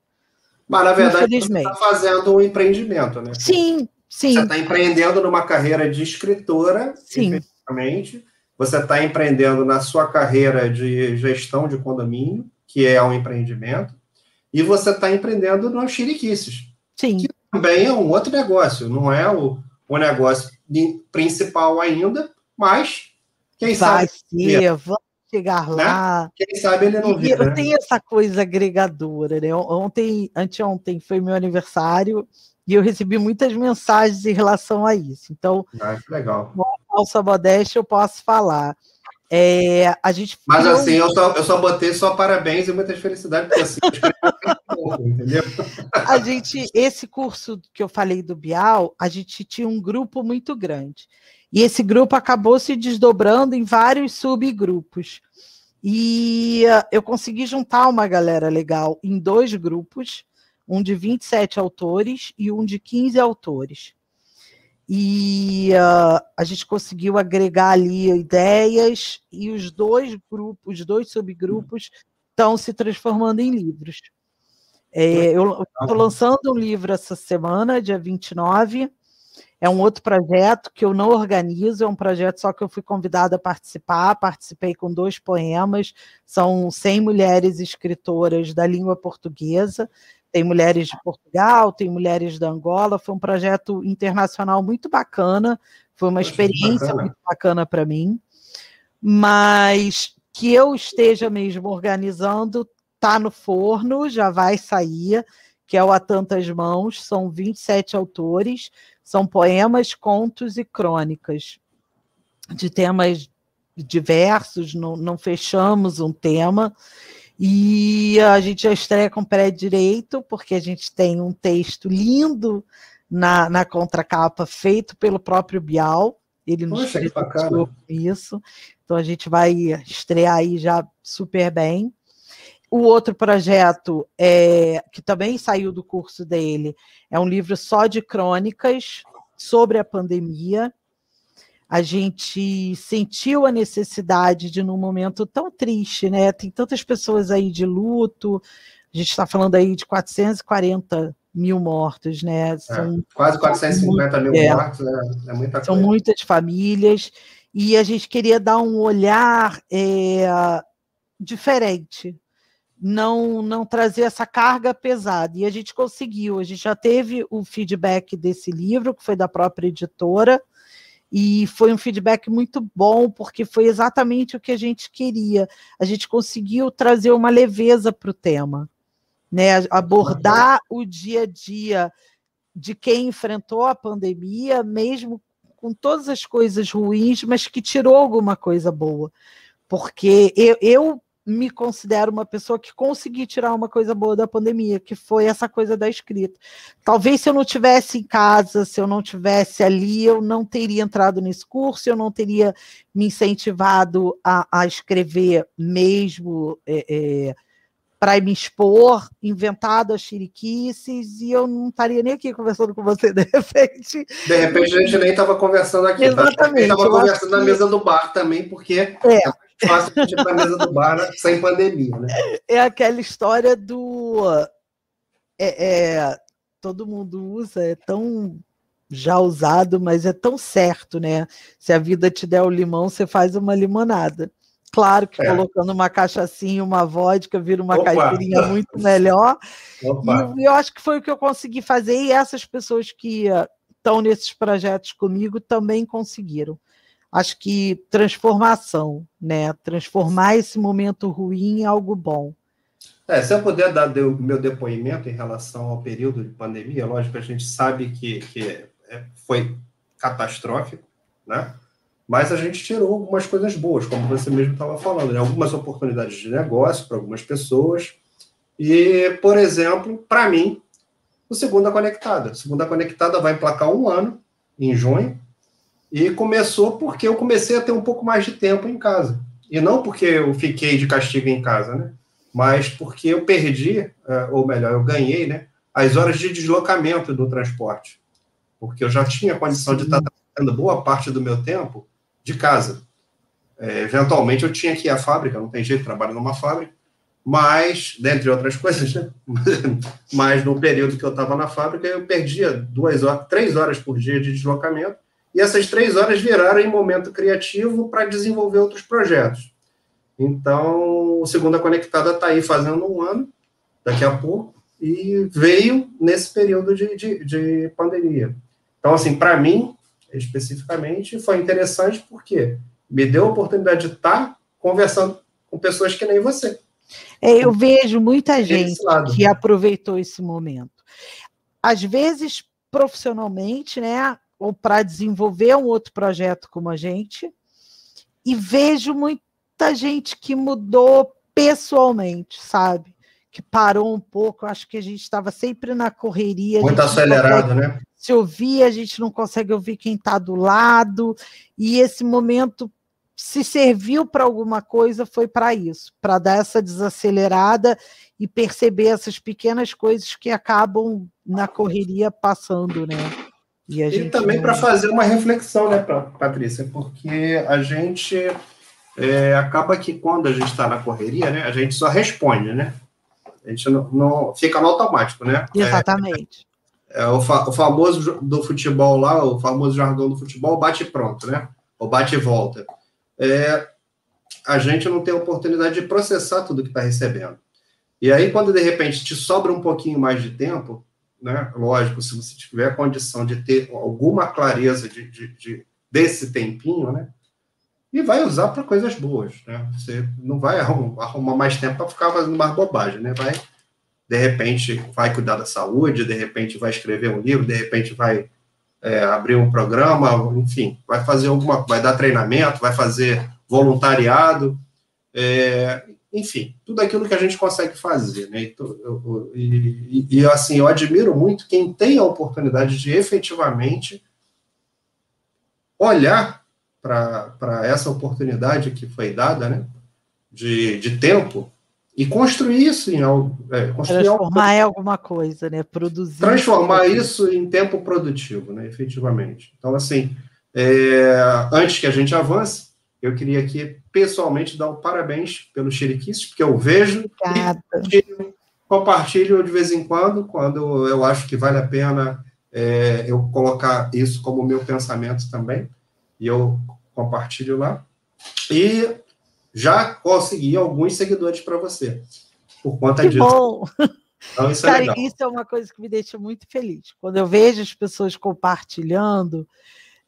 Mas, na verdade, você está fazendo um empreendimento, né? Sim, sim. Você está empreendendo numa carreira de escritora, sim. efetivamente. Você está empreendendo na sua carreira de gestão de condomínio, que é um empreendimento. E você está empreendendo no Chiriquices. Sim. Que também é um outro negócio, não é o, o negócio principal ainda, mas quem Vai sabe. Ser, vamos chegar né? lá. Quem sabe ele não vira. Né? Tem essa coisa agregadora, né? Ontem, anteontem foi meu aniversário e eu recebi muitas mensagens em relação a isso. Então, ah, legal. com a falsa modéstia eu posso falar. É, a gente Mas assim, eu só, eu só botei só parabéns e muitas felicidades, porque assim, entendeu? A gente, esse curso que eu falei do Bial, a gente tinha um grupo muito grande. E esse grupo acabou se desdobrando em vários subgrupos. E uh, eu consegui juntar uma galera legal em dois grupos, um de 27 autores e um de 15 autores e uh, a gente conseguiu agregar ali ideias e os dois grupos, os dois subgrupos estão se transformando em livros. É, eu estou lançando um livro essa semana, dia 29. É um outro projeto que eu não organizo, é um projeto só que eu fui convidada a participar. Participei com dois poemas, são 100 mulheres escritoras da língua portuguesa tem mulheres de Portugal, tem mulheres da Angola. Foi um projeto internacional muito bacana, foi uma experiência bacana. muito bacana para mim. Mas que eu esteja mesmo organizando, está no forno, já vai sair, que é o A Tantas Mãos, são 27 autores, são poemas, contos e crônicas de temas diversos, não, não fechamos um tema. E a gente já estreia com pé direito, porque a gente tem um texto lindo na, na contracapa, feito pelo próprio Bial. Ele nos Poxa, com isso. Então a gente vai estrear aí já super bem. O outro projeto, é, que também saiu do curso dele, é um livro só de crônicas sobre a pandemia a gente sentiu a necessidade de, num momento tão triste, né? Tem tantas pessoas aí de luto, a gente está falando aí de 440 mil mortos, né? É, são, é, quase 450 mil é, mortos, é, é muita São muitas famílias, e a gente queria dar um olhar é, diferente, não, não trazer essa carga pesada. E a gente conseguiu, a gente já teve o feedback desse livro, que foi da própria editora, e foi um feedback muito bom, porque foi exatamente o que a gente queria. A gente conseguiu trazer uma leveza para o tema, né? abordar o dia a dia de quem enfrentou a pandemia, mesmo com todas as coisas ruins, mas que tirou alguma coisa boa. Porque eu, eu me considero uma pessoa que consegui tirar uma coisa boa da pandemia, que foi essa coisa da escrita. Talvez se eu não tivesse em casa, se eu não tivesse ali, eu não teria entrado nesse curso, eu não teria me incentivado a, a escrever mesmo é, é, para me expor, inventado as chiriquices, e eu não estaria nem aqui conversando com você de repente. De repente a gente nem estava conversando aqui. Tá? Exatamente. Tá? Estava conversando na mesa do bar também, porque é fácil ir para a mesa do bar né? sem pandemia, né? É aquela história do. É, é, todo mundo usa, é tão já usado, mas é tão certo, né? Se a vida te der o limão, você faz uma limonada. Claro que é. colocando uma cachaçinha, uma vodka, vira uma Opa. caipirinha muito melhor. Opa. E eu acho que foi o que eu consegui fazer, e essas pessoas que estão nesses projetos comigo também conseguiram. Acho que transformação, né? Transformar esse momento ruim em algo bom. É, se eu puder dar o meu depoimento em relação ao período de pandemia, lógico, a gente sabe que, que é, foi catastrófico, né? Mas a gente tirou algumas coisas boas, como você mesmo estava falando, né? algumas oportunidades de negócio para algumas pessoas. E, por exemplo, para mim, o Segunda Conectada. Segunda Conectada vai emplacar um ano, em junho, e começou porque eu comecei a ter um pouco mais de tempo em casa. E não porque eu fiquei de castigo em casa, né? Mas porque eu perdi, é, ou melhor, eu ganhei, né? As horas de deslocamento do transporte. Porque eu já tinha condição de estar trabalhando boa parte do meu tempo de casa. É, eventualmente eu tinha que ir à fábrica, não tem jeito, trabalho numa fábrica, mas, dentre outras coisas, né? mas no período que eu estava na fábrica, eu perdia duas horas, três horas por dia de deslocamento, e essas três horas viraram em momento criativo para desenvolver outros projetos. Então, o Segunda Conectada está aí fazendo um ano, daqui a pouco, e veio nesse período de, de, de pandemia. Então, assim, para mim, especificamente, foi interessante porque me deu a oportunidade de estar conversando com pessoas que nem você. É, eu vejo muita gente que aproveitou esse momento. Às vezes, profissionalmente, né? Ou para desenvolver um outro projeto como a gente, e vejo muita gente que mudou pessoalmente, sabe? Que parou um pouco. Acho que a gente estava sempre na correria. Muito acelerado, né? se ouvir, a gente não consegue ouvir quem está do lado, e esse momento se serviu para alguma coisa foi para isso, para dar essa desacelerada e perceber essas pequenas coisas que acabam na correria passando, né? E, e também para fazer uma reflexão, né, Patrícia? Porque a gente é, acaba que quando a gente está na correria, né, a gente só responde, né? A gente não, não fica no automático, né? Exatamente. É o, fa o, famoso do futebol lá, o famoso jargão do futebol, bate pronto, né? Ou bate e volta. É, a gente não tem a oportunidade de processar tudo que está recebendo. E aí, quando de repente te sobra um pouquinho mais de tempo, né? Lógico, se você tiver condição de ter alguma clareza de, de, de desse tempinho, né? E vai usar para coisas boas, né? Você não vai arrumar mais tempo para ficar fazendo mais bobagem, né? Vai de repente vai cuidar da saúde, de repente vai escrever um livro, de repente vai é, abrir um programa, enfim, vai fazer alguma, vai dar treinamento, vai fazer voluntariado, é, enfim, tudo aquilo que a gente consegue fazer, né? Então, e, e, e, assim, eu admiro muito quem tem a oportunidade de efetivamente olhar para essa oportunidade que foi dada, né? De, de tempo e construir isso em algo. É, transformar algo, em alguma coisa, né? Produzir. Transformar isso em tempo produtivo, né? Efetivamente. Então, assim, é, antes que a gente avance, eu queria aqui pessoalmente dar um parabéns pelos Chiriquices, porque eu vejo e compartilho de vez em quando, quando eu acho que vale a pena é, eu colocar isso como meu pensamento também, e eu compartilho lá. E já consegui alguns seguidores para você, por conta que disso. Bom. Então, isso, é Cara, é isso é uma coisa que me deixa muito feliz. Quando eu vejo as pessoas compartilhando,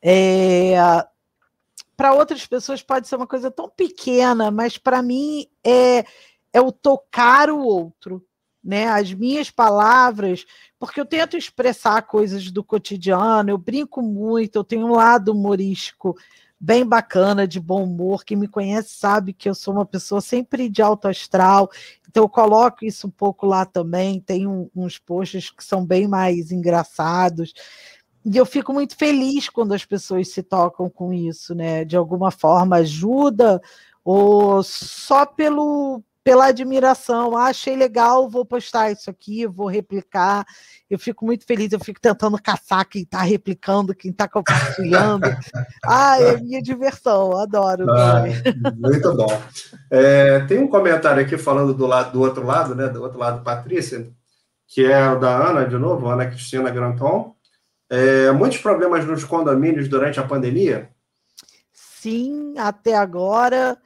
é... para outras pessoas pode ser uma coisa tão pequena, mas para mim é, é o tocar o outro. Né, as minhas palavras, porque eu tento expressar coisas do cotidiano, eu brinco muito, eu tenho um lado humorístico bem bacana, de bom humor. Quem me conhece sabe que eu sou uma pessoa sempre de alto astral, então eu coloco isso um pouco lá também. Tem um, uns posts que são bem mais engraçados. E eu fico muito feliz quando as pessoas se tocam com isso, né? De alguma forma ajuda, ou só pelo pela admiração. Ah, achei legal, vou postar isso aqui, vou replicar. Eu fico muito feliz, eu fico tentando caçar quem está replicando, quem está compartilhando. ah, é minha diversão, adoro. Ah, muito bom. É, tem um comentário aqui falando do, lado, do outro lado, né? Do outro lado, Patrícia, que é o da Ana, de novo, Ana Cristina Granton. É, muitos problemas nos condomínios durante a pandemia? Sim, até agora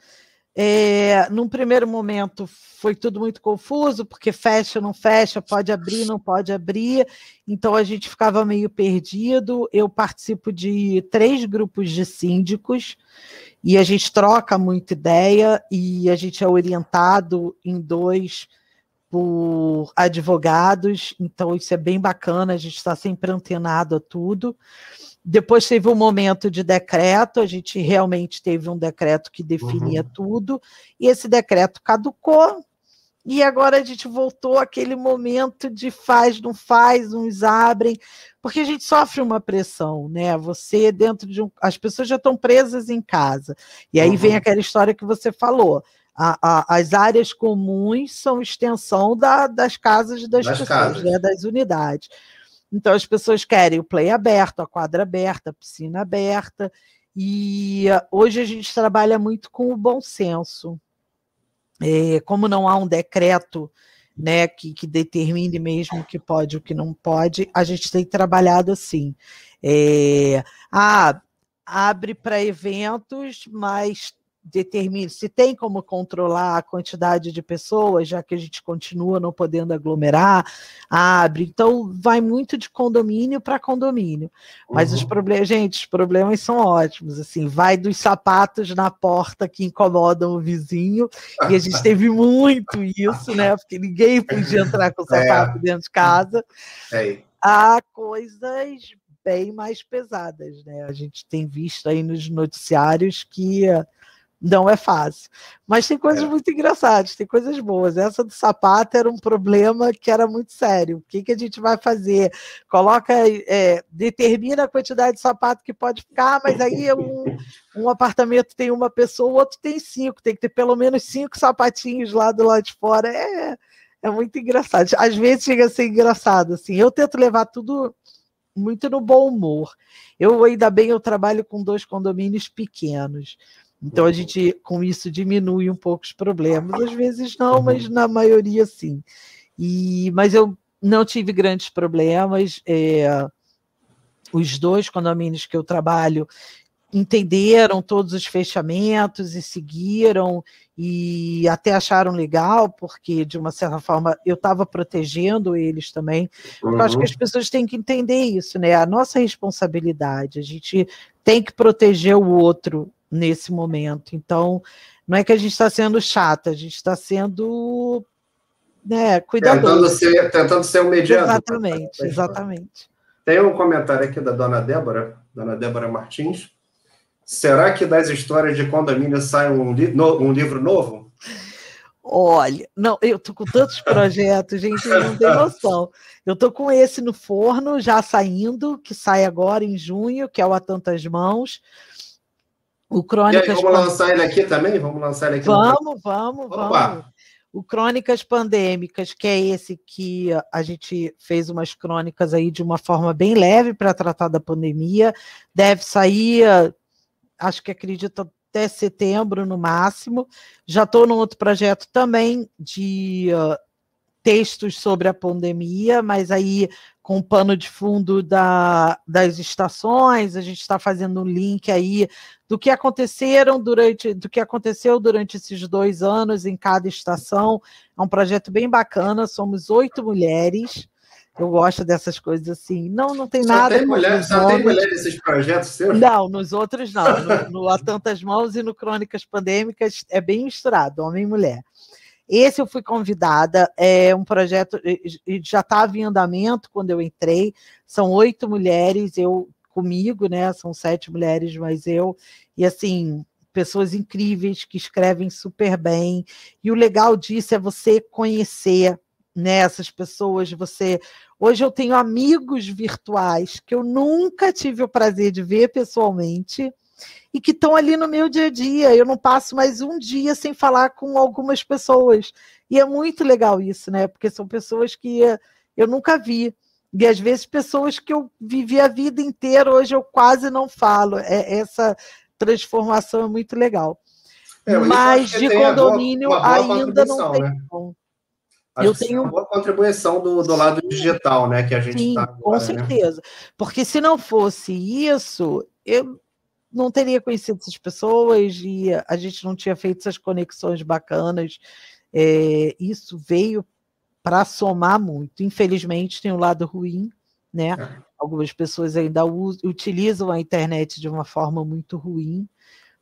É, num primeiro momento foi tudo muito confuso, porque fecha, não fecha, pode abrir, não pode abrir, então a gente ficava meio perdido. Eu participo de três grupos de síndicos e a gente troca muita ideia e a gente é orientado em dois por advogados, então isso é bem bacana, a gente está sempre antenado a tudo. Depois teve um momento de decreto, a gente realmente teve um decreto que definia uhum. tudo, e esse decreto caducou, e agora a gente voltou àquele momento de faz, não faz, uns abrem, porque a gente sofre uma pressão, né? Você dentro de um. As pessoas já estão presas em casa. E aí uhum. vem aquela história que você falou. A, a, as áreas comuns são extensão da, das casas das, das pessoas, casas. Né? das unidades. Então as pessoas querem o play aberto, a quadra aberta, a piscina aberta. E hoje a gente trabalha muito com o bom senso. É, como não há um decreto né, que, que, determine mesmo o que pode e o que não pode, a gente tem trabalhado assim. É, ah, abre para eventos, mas determine se tem como controlar a quantidade de pessoas, já que a gente continua não podendo aglomerar, abre. Então, vai muito de condomínio para condomínio. Mas uhum. os problemas, gente, os problemas são ótimos. Assim, vai dos sapatos na porta que incomodam o vizinho, e a gente teve muito isso, né? Porque ninguém podia entrar com o é. sapato é. dentro de casa. É. A coisas bem mais pesadas, né? A gente tem visto aí nos noticiários que não é fácil. Mas tem coisas é. muito engraçadas, tem coisas boas. Essa do sapato era um problema que era muito sério. O que, que a gente vai fazer? Coloca, é, determina a quantidade de sapato que pode ficar, mas aí um, um apartamento tem uma pessoa, o outro tem cinco. Tem que ter pelo menos cinco sapatinhos lá do lado de fora. É, é muito engraçado. Às vezes chega a ser engraçado. Assim. Eu tento levar tudo muito no bom humor. Eu ainda bem eu trabalho com dois condomínios pequenos. Então a gente com isso diminui um pouco os problemas. Às vezes não, mas uhum. na maioria sim. E, mas eu não tive grandes problemas. É, os dois condomínios que eu trabalho entenderam todos os fechamentos e seguiram e até acharam legal, porque de uma certa forma eu estava protegendo eles também. Uhum. Eu acho que as uhum. pessoas têm que entender isso, né? A nossa responsabilidade, a gente tem que proteger o outro nesse momento. Então, não é que a gente está sendo chata, a gente está sendo né, cuidadoso. Tentando ser, tentando ser um mediador. Exatamente, exatamente. Tem um comentário aqui da dona Débora, dona Débora Martins. Será que das histórias de condomínio sai um, li no, um livro novo? Olha, não, eu tô com tantos projetos, gente, não tem noção. Eu tô com esse no forno, já saindo, que sai agora em junho, que é o A Tantas Mãos. O Crônicas. Aí, vamos lançar ele aqui também? Vamos lançar ele aqui. Vamos, vamos, Opa. vamos. O Crônicas Pandêmicas, que é esse que a gente fez umas crônicas aí de uma forma bem leve para tratar da pandemia, deve sair, acho que acredito até setembro no máximo. Já estou num outro projeto também de uh, textos sobre a pandemia, mas aí com o pano de fundo da, das estações, a gente está fazendo um link aí do que aconteceram durante, do que aconteceu durante esses dois anos em cada estação. É um projeto bem bacana, somos oito mulheres. Eu gosto dessas coisas assim. Não, não tem só nada. Tem mulher, só tem mulher nesses projetos seus? Não, nos outros não. No, no Há Tantas Mãos e no Crônicas Pandêmicas é bem misturado, homem e mulher. Esse eu fui convidada, é um projeto, já estava em andamento quando eu entrei, são oito mulheres, eu comigo, né? São sete mulheres, mas eu, e assim, pessoas incríveis que escrevem super bem. E o legal disso é você conhecer né, essas pessoas, você. Hoje eu tenho amigos virtuais que eu nunca tive o prazer de ver pessoalmente e que estão ali no meu dia a dia. Eu não passo mais um dia sem falar com algumas pessoas. E é muito legal isso, né? Porque são pessoas que eu nunca vi. E às vezes pessoas que eu vivi a vida inteira, hoje eu quase não falo. É, essa transformação é muito legal. É, Mas de condomínio boa, ainda não tem. Né? eu tenho uma boa contribuição do, do lado digital, né? Que a gente Sim, tá agora, com né? certeza. Né? Porque se não fosse isso, eu não teria conhecido essas pessoas e a gente não tinha feito essas conexões bacanas. É, isso veio para somar muito. Infelizmente, tem um lado ruim, né? É. Algumas pessoas ainda utilizam a internet de uma forma muito ruim,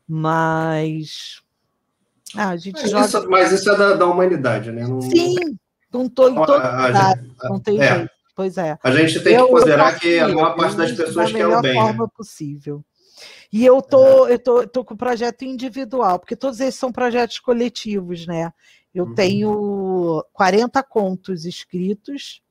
mas. Ah, a gente mas, joga... isso, mas isso é da, da humanidade, né? Não... Sim, não estou em todo lugar, não tem é. jeito. Pois é. A gente tem eu, que considerar que a maior parte das pessoas quer o bem. Da forma né? possível. E eu tô, eu tô, tô com o projeto individual, porque todos esses são projetos coletivos, né? Eu uhum. tenho 40 contos escritos.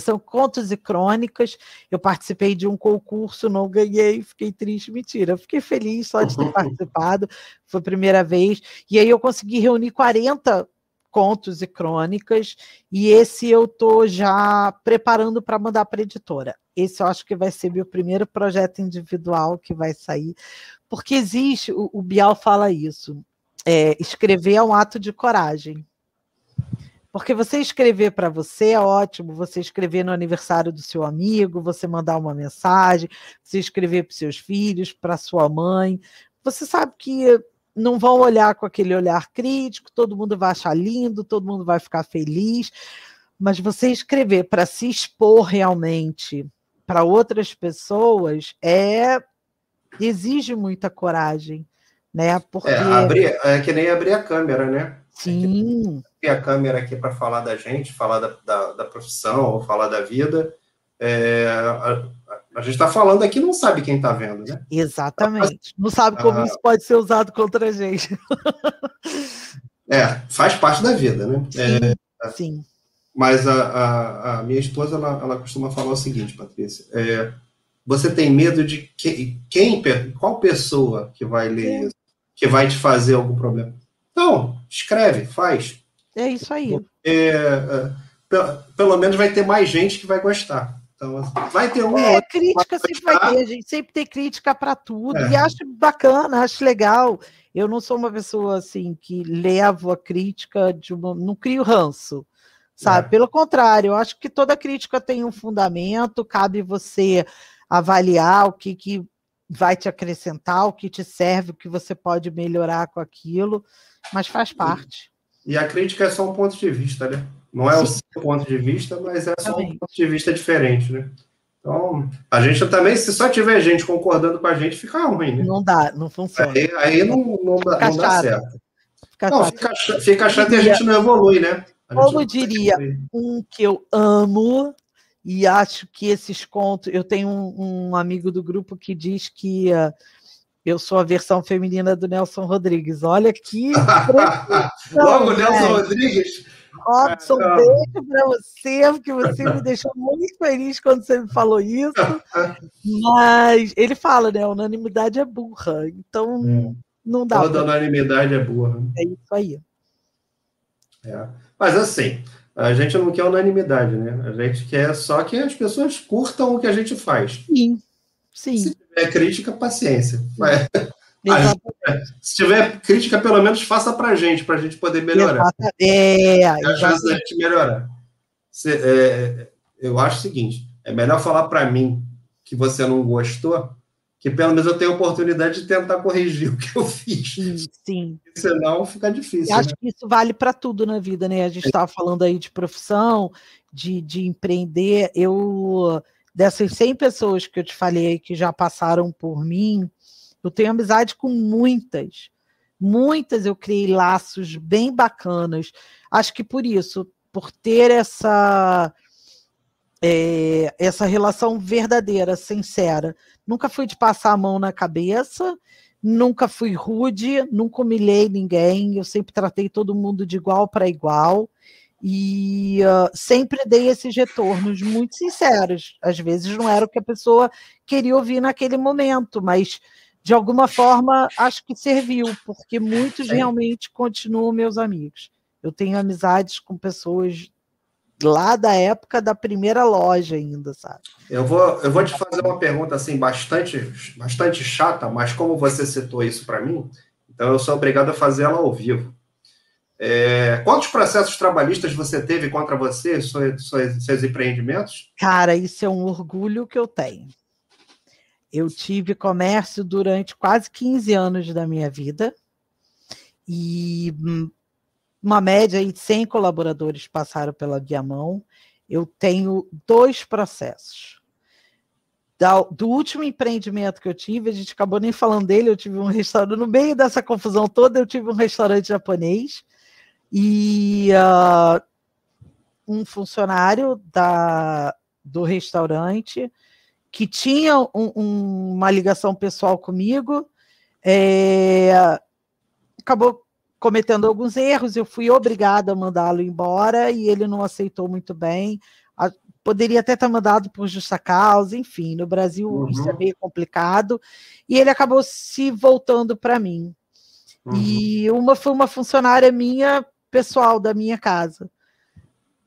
São contos e crônicas. Eu participei de um concurso, não ganhei, fiquei triste. Mentira, fiquei feliz só de ter participado. Foi a primeira vez. E aí eu consegui reunir 40 contos e crônicas, e esse eu estou já preparando para mandar para a editora. Esse eu acho que vai ser meu primeiro projeto individual que vai sair, porque existe, o, o Bial fala isso, é, escrever é um ato de coragem. Porque você escrever para você é ótimo, você escrever no aniversário do seu amigo, você mandar uma mensagem, você escrever para seus filhos, para sua mãe. Você sabe que não vão olhar com aquele olhar crítico, todo mundo vai achar lindo, todo mundo vai ficar feliz, mas você escrever para se expor realmente para outras pessoas é exige muita coragem, né? Porque é, abrir, é que nem abrir a câmera, né? Sim. É abrir a câmera aqui para falar da gente, falar da, da, da profissão, ou falar da vida. É, a gente está falando aqui não sabe quem está vendo, né? Exatamente. Não sabe como ah, isso pode ser usado contra a gente. é, faz parte da vida, né? Sim. É, sim. Mas a, a, a, minha esposa, ela, ela costuma falar o seguinte, Patrícia. É, você tem medo de que, quem, qual pessoa que vai ler isso, que vai te fazer algum problema? Não, escreve, faz. É isso aí. É, é, pelo menos vai ter mais gente que vai gostar. Então, vai ter um. É, crítica sempre vai ter, a gente sempre tem crítica para tudo. É. E acho bacana, acho legal. Eu não sou uma pessoa assim que levo a crítica de uma. Não crio ranço, sabe? É. Pelo contrário, eu acho que toda crítica tem um fundamento, cabe você avaliar o que, que vai te acrescentar, o que te serve, o que você pode melhorar com aquilo, mas faz parte. E, e a crítica é só um ponto de vista, né? Não é Sim. o seu ponto de vista, mas é só um ponto de vista diferente, né? Então, a gente também, se só tiver gente concordando com a gente, fica ruim, né? Não dá, não funciona. Aí, aí não, não, dá, não dá certo. Fica não, chato. Fica, fica chato e a gente não evolui, né? Como diria, um que eu amo, e acho que esses contos. Eu tenho um, um amigo do grupo que diz que uh, eu sou a versão feminina do Nelson Rodrigues. Olha que. Logo, Nelson Rodrigues Robson, é, beijo para você, porque você me deixou muito feliz quando você me falou isso. Mas ele fala, né? Unanimidade é burra, então é. não dá. Toda unanimidade é burra. É isso aí. É. Mas assim, a gente não quer unanimidade, né? A gente quer só que as pessoas curtam o que a gente faz. Sim, sim. Se tiver crítica, paciência. Mas... Se tiver crítica, pelo menos faça para a gente, para a gente poder melhorar. É, é a chance da gente melhorar. Você, é, eu acho o seguinte: é melhor falar para mim que você não gostou, que pelo menos eu tenho a oportunidade de tentar corrigir o que eu fiz. Sim. sim. Senão fica difícil. Eu acho né? que isso vale para tudo na vida, né? A gente estava falando aí de profissão, de, de empreender. Eu, dessas 100 pessoas que eu te falei que já passaram por mim, eu tenho amizade com muitas. Muitas eu criei laços bem bacanas. Acho que por isso, por ter essa é, essa relação verdadeira, sincera. Nunca fui de passar a mão na cabeça, nunca fui rude, nunca humilhei ninguém, eu sempre tratei todo mundo de igual para igual e uh, sempre dei esses retornos muito sinceros. Às vezes não era o que a pessoa queria ouvir naquele momento, mas de alguma forma, acho que serviu, porque muitos realmente continuam meus amigos. Eu tenho amizades com pessoas lá da época da primeira loja ainda, sabe? Eu vou, eu vou te fazer uma pergunta assim bastante, bastante chata, mas como você citou isso para mim, então eu sou obrigado a fazer ela ao vivo. É, quantos processos trabalhistas você teve contra você, seus, seus, seus empreendimentos? Cara, isso é um orgulho que eu tenho. Eu tive comércio durante quase 15 anos da minha vida e hum, uma média de 100 colaboradores passaram pela minha mão. Eu tenho dois processos. do último empreendimento que eu tive, a gente acabou nem falando dele, eu tive um restaurante, no meio dessa confusão toda, eu tive um restaurante japonês e uh, um funcionário da, do restaurante que tinha um, um, uma ligação pessoal comigo, é, acabou cometendo alguns erros, eu fui obrigada a mandá-lo embora e ele não aceitou muito bem. A, poderia até ter mandado por justa causa, enfim, no Brasil uhum. isso é meio complicado, e ele acabou se voltando para mim. Uhum. E uma foi uma funcionária minha, pessoal, da minha casa.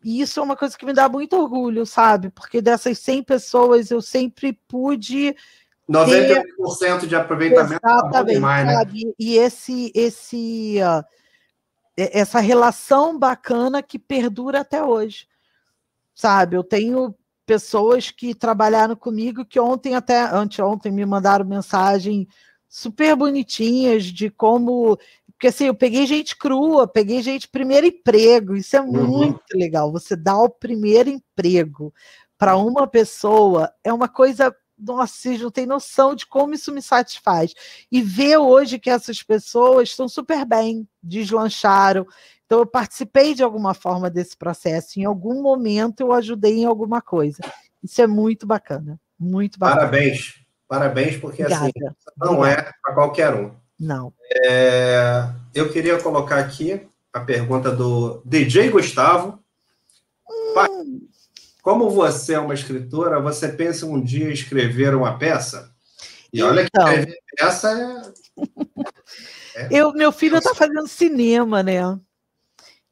E isso é uma coisa que me dá muito orgulho, sabe? Porque dessas 100 pessoas eu sempre pude 98% ter... de aproveitamento tá Exatamente, demais, né? E esse, esse, essa relação bacana que perdura até hoje. Sabe? Eu tenho pessoas que trabalharam comigo que ontem até anteontem me mandaram mensagem super bonitinhas de como porque assim, eu peguei gente crua, peguei gente primeiro emprego, isso é uhum. muito legal. Você dá o primeiro emprego para uma pessoa é uma coisa nossa, vocês não têm noção de como isso me satisfaz. E ver hoje que essas pessoas estão super bem, deslancharam. Então, eu participei de alguma forma desse processo. Em algum momento, eu ajudei em alguma coisa. Isso é muito bacana. Muito bacana. Parabéns. Parabéns, porque assim, Obrigada. assim, não Obrigada. é para qualquer um. Não. É, eu queria colocar aqui a pergunta do DJ Gustavo. Hum. Como você é uma escritora, você pensa um dia em escrever uma peça? E olha que então. escrever peça é. é eu, meu filho está fazendo cinema, né?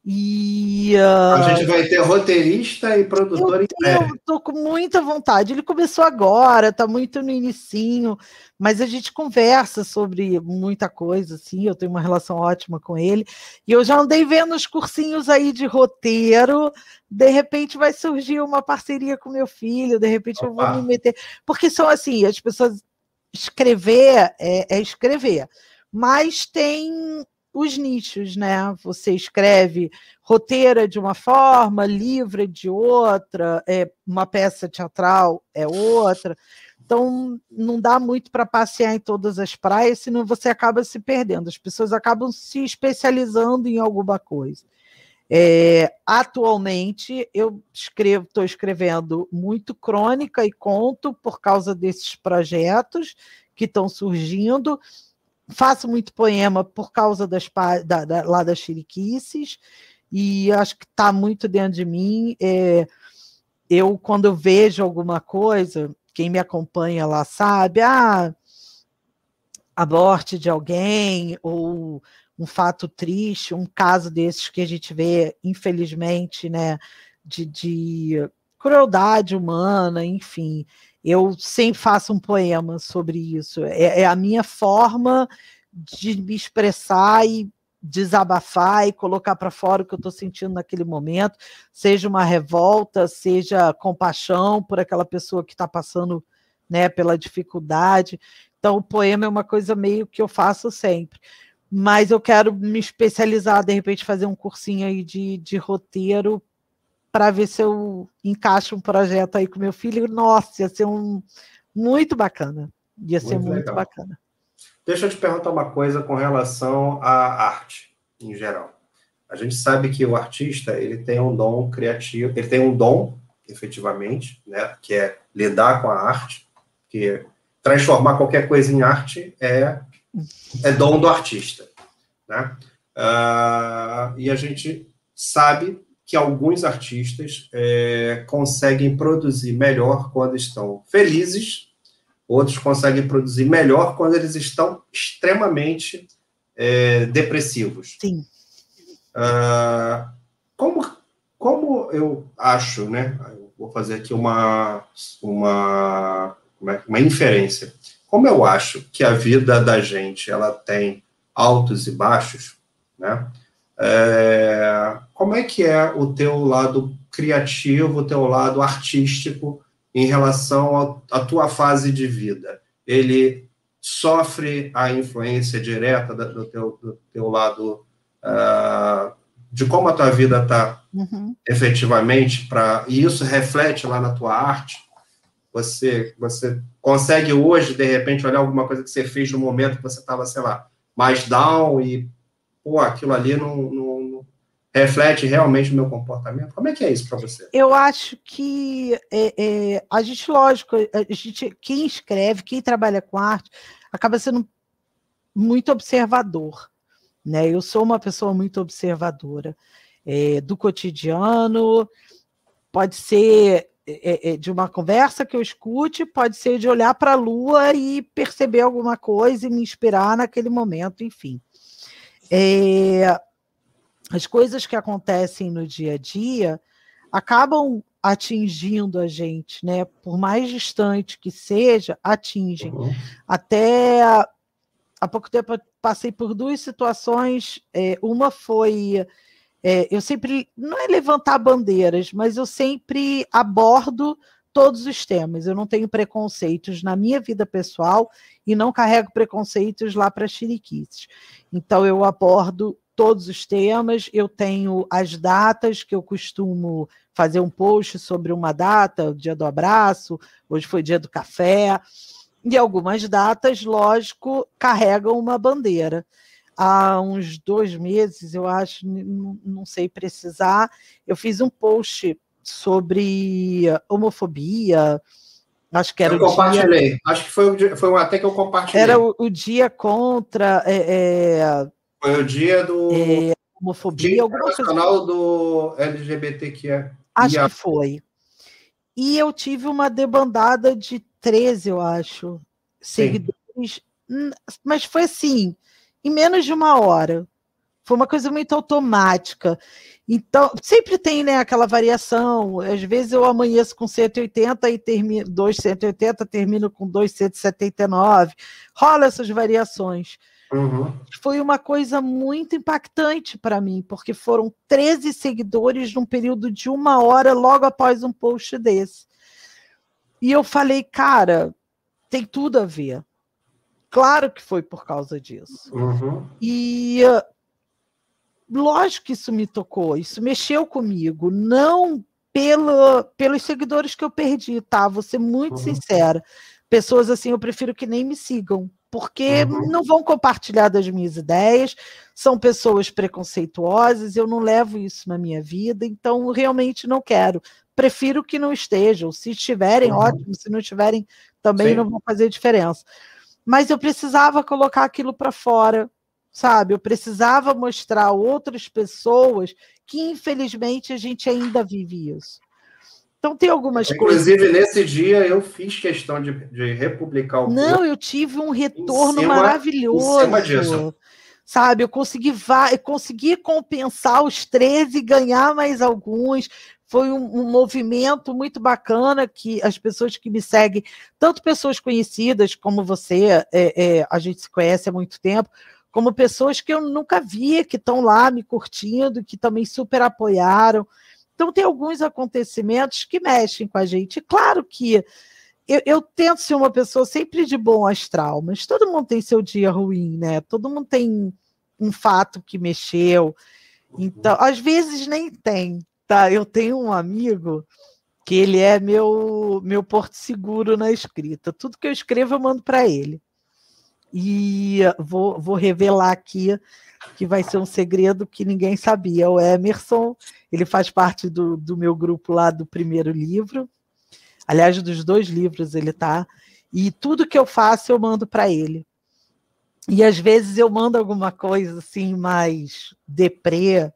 E, uh, a gente vai ter roteirista e produtor eu em breve. Estou com muita vontade. Ele começou agora, está muito no inicinho, mas a gente conversa sobre muita coisa, assim. Eu tenho uma relação ótima com ele. E eu já andei vendo os cursinhos aí de roteiro. De repente vai surgir uma parceria com meu filho, de repente Opa. eu vou me meter. Porque são assim, as pessoas escrever é, é escrever, mas tem os nichos, né? Você escreve roteiro de uma forma, livro de outra, é, uma peça teatral é outra. Então, não dá muito para passear em todas as praias, senão você acaba se perdendo. As pessoas acabam se especializando em alguma coisa. É, atualmente, eu escrevo, estou escrevendo muito crônica e conto por causa desses projetos que estão surgindo faço muito poema por causa das da, da, lá das chiriquices, e acho que está muito dentro de mim. É, eu, quando eu vejo alguma coisa, quem me acompanha lá sabe, ah, a morte de alguém, ou um fato triste, um caso desses que a gente vê, infelizmente, né, de, de crueldade humana, enfim eu sempre faço um poema sobre isso. É, é, a minha forma de me expressar e desabafar e colocar para fora o que eu estou sentindo naquele momento, seja uma revolta, seja compaixão por aquela pessoa que está passando né, pela dificuldade. Então, o poema é uma coisa meio que eu faço sempre. Mas eu quero me especializar, de repente, fazer um cursinho aí de, de roteiro para ver se eu encaixo um projeto aí com meu filho. Nossa, ia ser um muito bacana. Ia ser muito, muito bacana. Deixa eu te perguntar uma coisa com relação à arte em geral. A gente sabe que o artista ele tem um dom criativo, ele tem um dom, efetivamente, né, que é lidar com a arte, que transformar qualquer coisa em arte é, é dom do artista, né? Uh, e a gente sabe que alguns artistas é, conseguem produzir melhor quando estão felizes, outros conseguem produzir melhor quando eles estão extremamente é, depressivos. Sim. Uh, como, como eu acho, né? Eu vou fazer aqui uma, uma, uma inferência. Como eu acho que a vida da gente ela tem altos e baixos, né? É, como é que é o teu lado criativo, o teu lado artístico em relação à tua fase de vida? ele sofre a influência direta do teu, do teu lado, uh, de como a tua vida está uhum. efetivamente, pra, e isso reflete lá na tua arte, você, você consegue hoje, de repente, olhar alguma coisa que você fez no momento que você estava, sei lá, mais down e, pô, aquilo ali não, não, não, reflete realmente o meu comportamento? Como é que é isso para você? Eu acho que é, é, a gente, lógico, a gente, quem escreve, quem trabalha com arte, acaba sendo muito observador. Né? Eu sou uma pessoa muito observadora é, do cotidiano, pode ser é, é, de uma conversa que eu escute, pode ser de olhar para a lua e perceber alguma coisa e me inspirar naquele momento, enfim. É, as coisas que acontecem no dia a dia acabam atingindo a gente, né? Por mais distante que seja, atingem. Uhum. Até há pouco tempo eu passei por duas situações. É, uma foi é, eu sempre, não é levantar bandeiras, mas eu sempre abordo todos os temas. Eu não tenho preconceitos na minha vida pessoal e não carrego preconceitos lá para Chiriquices. Então, eu abordo todos os temas, eu tenho as datas que eu costumo fazer um post sobre uma data, o dia do abraço, hoje foi dia do café, e algumas datas, lógico, carregam uma bandeira há uns dois meses, eu acho, não, sei precisar, eu fiz um post sobre homofobia. Acho que era eu o compartilhei. Dia... Acho que foi, o dia, foi um até que eu compartilhei. Era o, o dia contra. É, é, foi o dia do. É, homofobia, dia alguma coisa. do LGBTQ. Acho que foi. E eu tive uma debandada de 13, eu acho, seguidores. Sim. Mas foi assim em menos de uma hora. Foi uma coisa muito automática. Então, sempre tem né, aquela variação. Às vezes eu amanheço com 180 e termino 2,180, termino com 2,179. Rola essas variações. Uhum. Foi uma coisa muito impactante para mim, porque foram 13 seguidores num período de uma hora logo após um post desse. E eu falei, cara, tem tudo a ver. Claro que foi por causa disso. Uhum. E lógico que isso me tocou, isso mexeu comigo, não pelo, pelos seguidores que eu perdi, tá? Vou ser muito uhum. sincera. Pessoas assim, eu prefiro que nem me sigam, porque uhum. não vão compartilhar das minhas ideias, são pessoas preconceituosas, eu não levo isso na minha vida, então realmente não quero. Prefiro que não estejam. Se estiverem, uhum. ótimo, se não estiverem, também Sim. não vão fazer diferença mas eu precisava colocar aquilo para fora, sabe? Eu precisava mostrar a outras pessoas que, infelizmente, a gente ainda vive isso. Então, tem algumas Inclusive, coisas. Inclusive, nesse dia, eu fiz questão de, de republicar o. Não, eu tive um retorno cima, maravilhoso. Em cima disso. Sabe, eu consegui, eu consegui compensar os 13 e ganhar mais alguns foi um, um, movimento muito bacana que as pessoas que me seguem, tanto pessoas conhecidas como você, é, é, a gente se conhece há muito tempo, como pessoas que eu nunca via, que estão lá me curtindo, que também super apoiaram. Então, tem alguns acontecimentos que mexem com a gente. Claro que eu, eu, tento ser uma pessoa sempre de bom astral, mas todo mundo tem seu dia ruim, né? Todo mundo tem um fato que mexeu. Então, às vezes nem tem, Tá, eu tenho um amigo que ele é meu meu porto seguro na escrita. Tudo que eu escrevo eu mando para ele. E vou, vou revelar aqui que vai ser um segredo que ninguém sabia. O Emerson, ele faz parte do, do meu grupo lá do primeiro livro. Aliás, dos dois livros ele tá. E tudo que eu faço eu mando para ele. E às vezes eu mando alguma coisa assim mais deprê,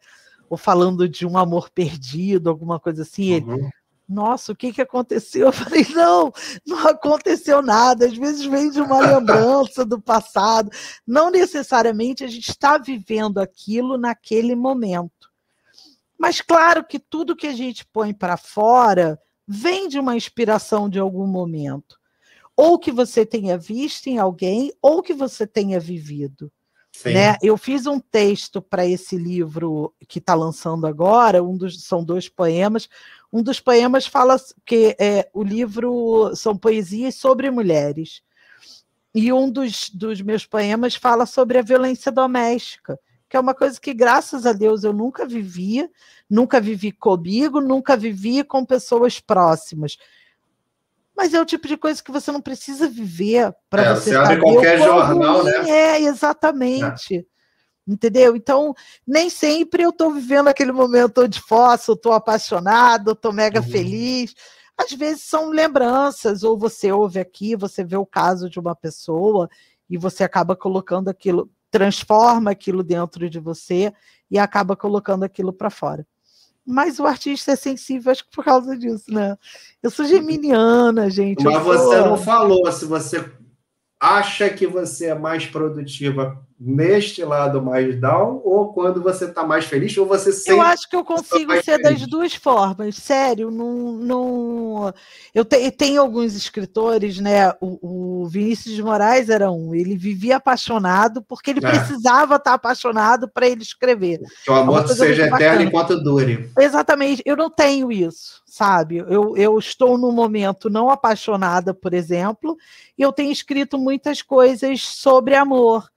ou falando de um amor perdido, alguma coisa assim. Uhum. Ele, nossa, o que, que aconteceu? Eu falei, não, não aconteceu nada. Às vezes vem de uma lembrança do passado. Não necessariamente a gente está vivendo aquilo naquele momento. Mas claro que tudo que a gente põe para fora vem de uma inspiração de algum momento. Ou que você tenha visto em alguém, ou que você tenha vivido. Né? Eu fiz um texto para esse livro que está lançando agora, um dos, são dois poemas. Um dos poemas fala que é, o livro são poesias sobre mulheres. e um dos, dos meus poemas fala sobre a violência doméstica, que é uma coisa que, graças a Deus, eu nunca vivia, nunca vivi comigo, nunca vivi com pessoas próximas. Mas é o tipo de coisa que você não precisa viver para é, você, você saber. qualquer jornal, né? É, exatamente. É. Entendeu? Então, nem sempre eu estou vivendo aquele momento de fossa, estou apaixonado, estou mega uhum. feliz às vezes são lembranças, ou você ouve aqui, você vê o caso de uma pessoa e você acaba colocando aquilo, transforma aquilo dentro de você e acaba colocando aquilo para fora. Mas o artista é sensível, acho que por causa disso, né? Eu sou geminiana, gente. Mas você não falou se você acha que você é mais produtiva neste lado mais down ou quando você está mais feliz ou você eu acho que eu consigo ser feliz. das duas formas sério não, não... eu te, tenho alguns escritores né o, o, Vinícius de Moraes era um ele vivia apaixonado porque ele é. precisava estar apaixonado para ele escrever. Que o amor seja eterno enquanto dure. Exatamente eu não tenho isso sabe? Eu, eu estou no momento não apaixonada por exemplo e eu tenho escrito muitas coisas sobre amor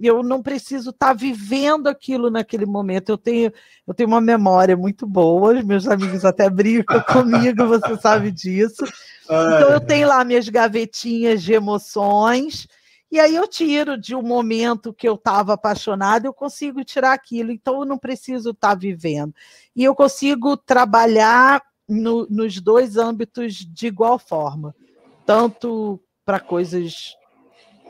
eu não preciso estar tá vivendo aquilo naquele momento. Eu tenho, eu tenho uma memória muito boa, os meus amigos até brincam comigo, você sabe disso. Então eu tenho lá minhas gavetinhas de emoções, e aí eu tiro de um momento que eu estava apaixonada, eu consigo tirar aquilo, então eu não preciso estar tá vivendo. E eu consigo trabalhar no, nos dois âmbitos de igual forma, tanto para coisas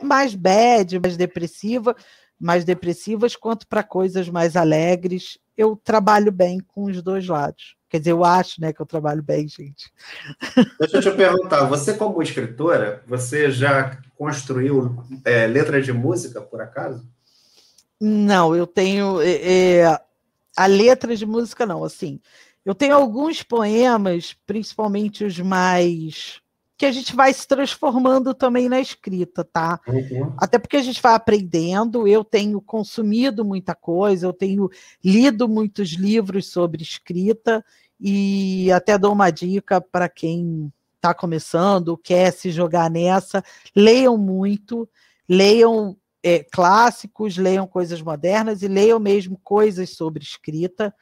mais bad, mais depressiva, mais depressivas, quanto para coisas mais alegres. Eu trabalho bem com os dois lados. Quer dizer, eu acho né, que eu trabalho bem, gente. Deixa eu te perguntar, você como escritora, você já construiu é, letras de música, por acaso? Não, eu tenho é, é, a letra de música não, assim. Eu tenho alguns poemas, principalmente os mais que a gente vai se transformando também na escrita, tá? Uhum. Até porque a gente vai aprendendo. Eu tenho consumido muita coisa, eu tenho lido muitos livros sobre escrita e até dou uma dica para quem está começando, quer se jogar nessa, leiam muito, leiam é, clássicos, leiam coisas modernas e leiam mesmo coisas sobre escrita.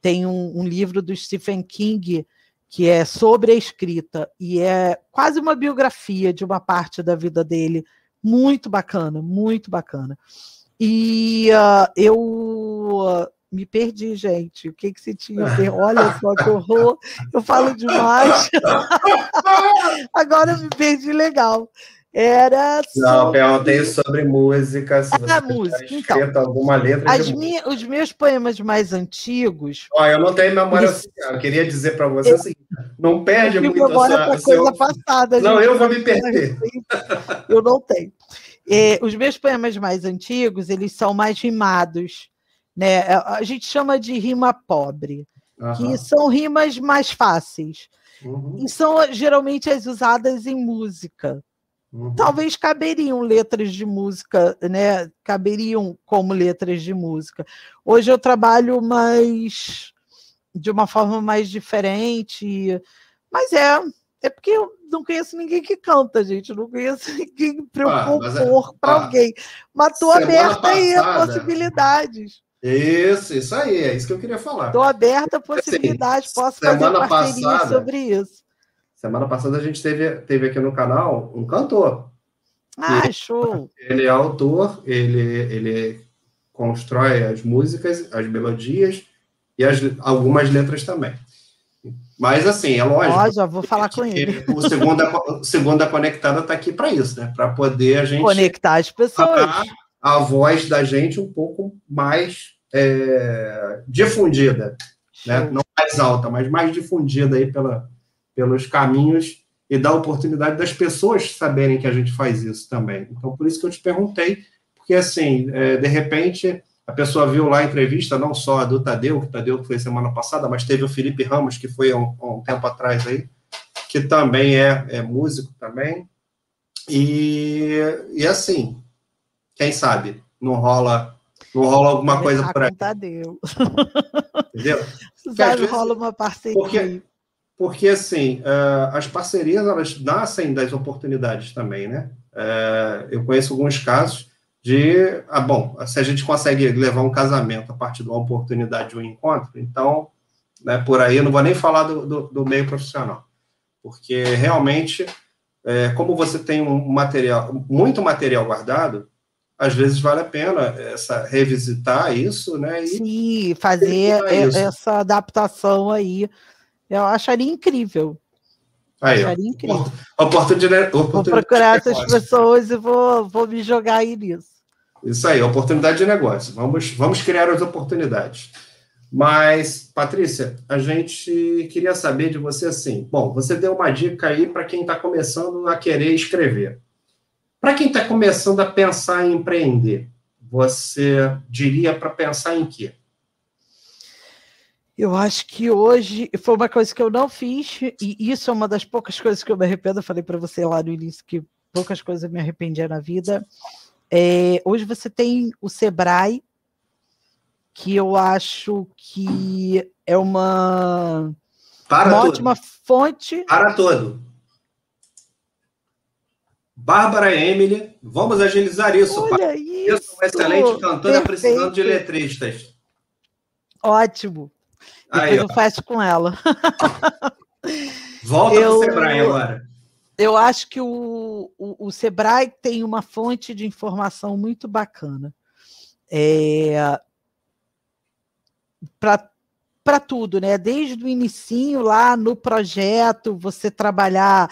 Tem um, um livro do Stephen King que é sobre a escrita e é quase uma biografia de uma parte da vida dele, muito bacana, muito bacana. E uh, eu uh, me perdi, gente. O que que você tinha? Olha só que horror! Eu falo demais. Agora eu me perdi legal. Era. Não, sobre... perguntei sobre música. Se ah, música. Então, alguma letra. As minha, os meus poemas mais antigos. Olha, eu não tenho memória isso. Eu queria dizer para você assim: não perde eu muito a sua, coisa seu... passada. Não, eu vou me perder. Eu não tenho. É, os meus poemas mais antigos, eles são mais rimados. Né? A gente chama de rima pobre, uhum. que são rimas mais fáceis. Uhum. E são geralmente as usadas em música. Uhum. Talvez caberiam letras de música, né? Caberiam como letras de música. Hoje eu trabalho mais de uma forma mais diferente, mas é é porque eu não conheço ninguém que canta, gente. Eu não conheço ninguém para eu ah, compor é, para ah, alguém. Mas estou aberta aí a possibilidades. Isso, isso aí, é isso que eu queria falar. Estou aberta a assim, possibilidades, posso fazer parceria passada, sobre isso. Semana passada a gente teve, teve aqui no canal um cantor. Ah, ele, show! Ele é autor, ele, ele constrói as músicas, as melodias e as, algumas letras também. Mas, assim, é lógico. Ó, já vou falar com ele. O Segunda, o segunda Conectada está aqui para isso, né? Para poder a gente. Conectar as pessoas. A voz da gente um pouco mais é, difundida. Né? Não mais alta, mas mais difundida aí pela, pelos caminhos e dar oportunidade das pessoas saberem que a gente faz isso também. Então, por isso que eu te perguntei, porque assim, é, de repente, a pessoa viu lá a entrevista, não só a do Tadeu, que o Tadeu foi semana passada, mas teve o Felipe Ramos, que foi há um, há um tempo atrás aí, que também é, é músico também. E, e assim, quem sabe não rola não rola alguma coisa por aí. Tadeu. Entendeu? Sabe, rola uma parceria. Porque porque, assim, uh, as parcerias, elas nascem das oportunidades também, né? É, eu conheço alguns casos de, ah, bom, se a gente consegue levar um casamento a partir de uma oportunidade de um encontro, então, né, por aí, eu não vou nem falar do, do, do meio profissional, porque realmente, é, como você tem um material, muito material guardado, às vezes vale a pena essa revisitar isso, né? E Sim, fazer essa adaptação aí. Eu acharia incrível. Aí, acharia incrível. Oportunidade, oportunidade vou procurar essas pessoas e vou, vou me jogar aí nisso. Isso aí, oportunidade de negócio. Vamos, vamos criar as oportunidades. Mas, Patrícia, a gente queria saber de você assim. Bom, você deu uma dica aí para quem está começando a querer escrever. Para quem está começando a pensar em empreender, você diria para pensar em quê? Eu acho que hoje foi uma coisa que eu não fiz, e isso é uma das poucas coisas que eu me arrependo. Eu falei para você lá no início que poucas coisas eu me arrependia na vida. É, hoje você tem o Sebrae, que eu acho que é uma, uma ótima fonte. Para todo. Bárbara Emily, vamos agilizar isso. Olha isso. Uma excelente cantora Perfeito. precisando de letristas. Ótimo. Aí, eu faço com ela. Volta eu, para o Sebrae agora. Eu acho que o, o, o, Sebrae tem uma fonte de informação muito bacana. É, para tudo, né? Desde o inicinho lá no projeto, você trabalhar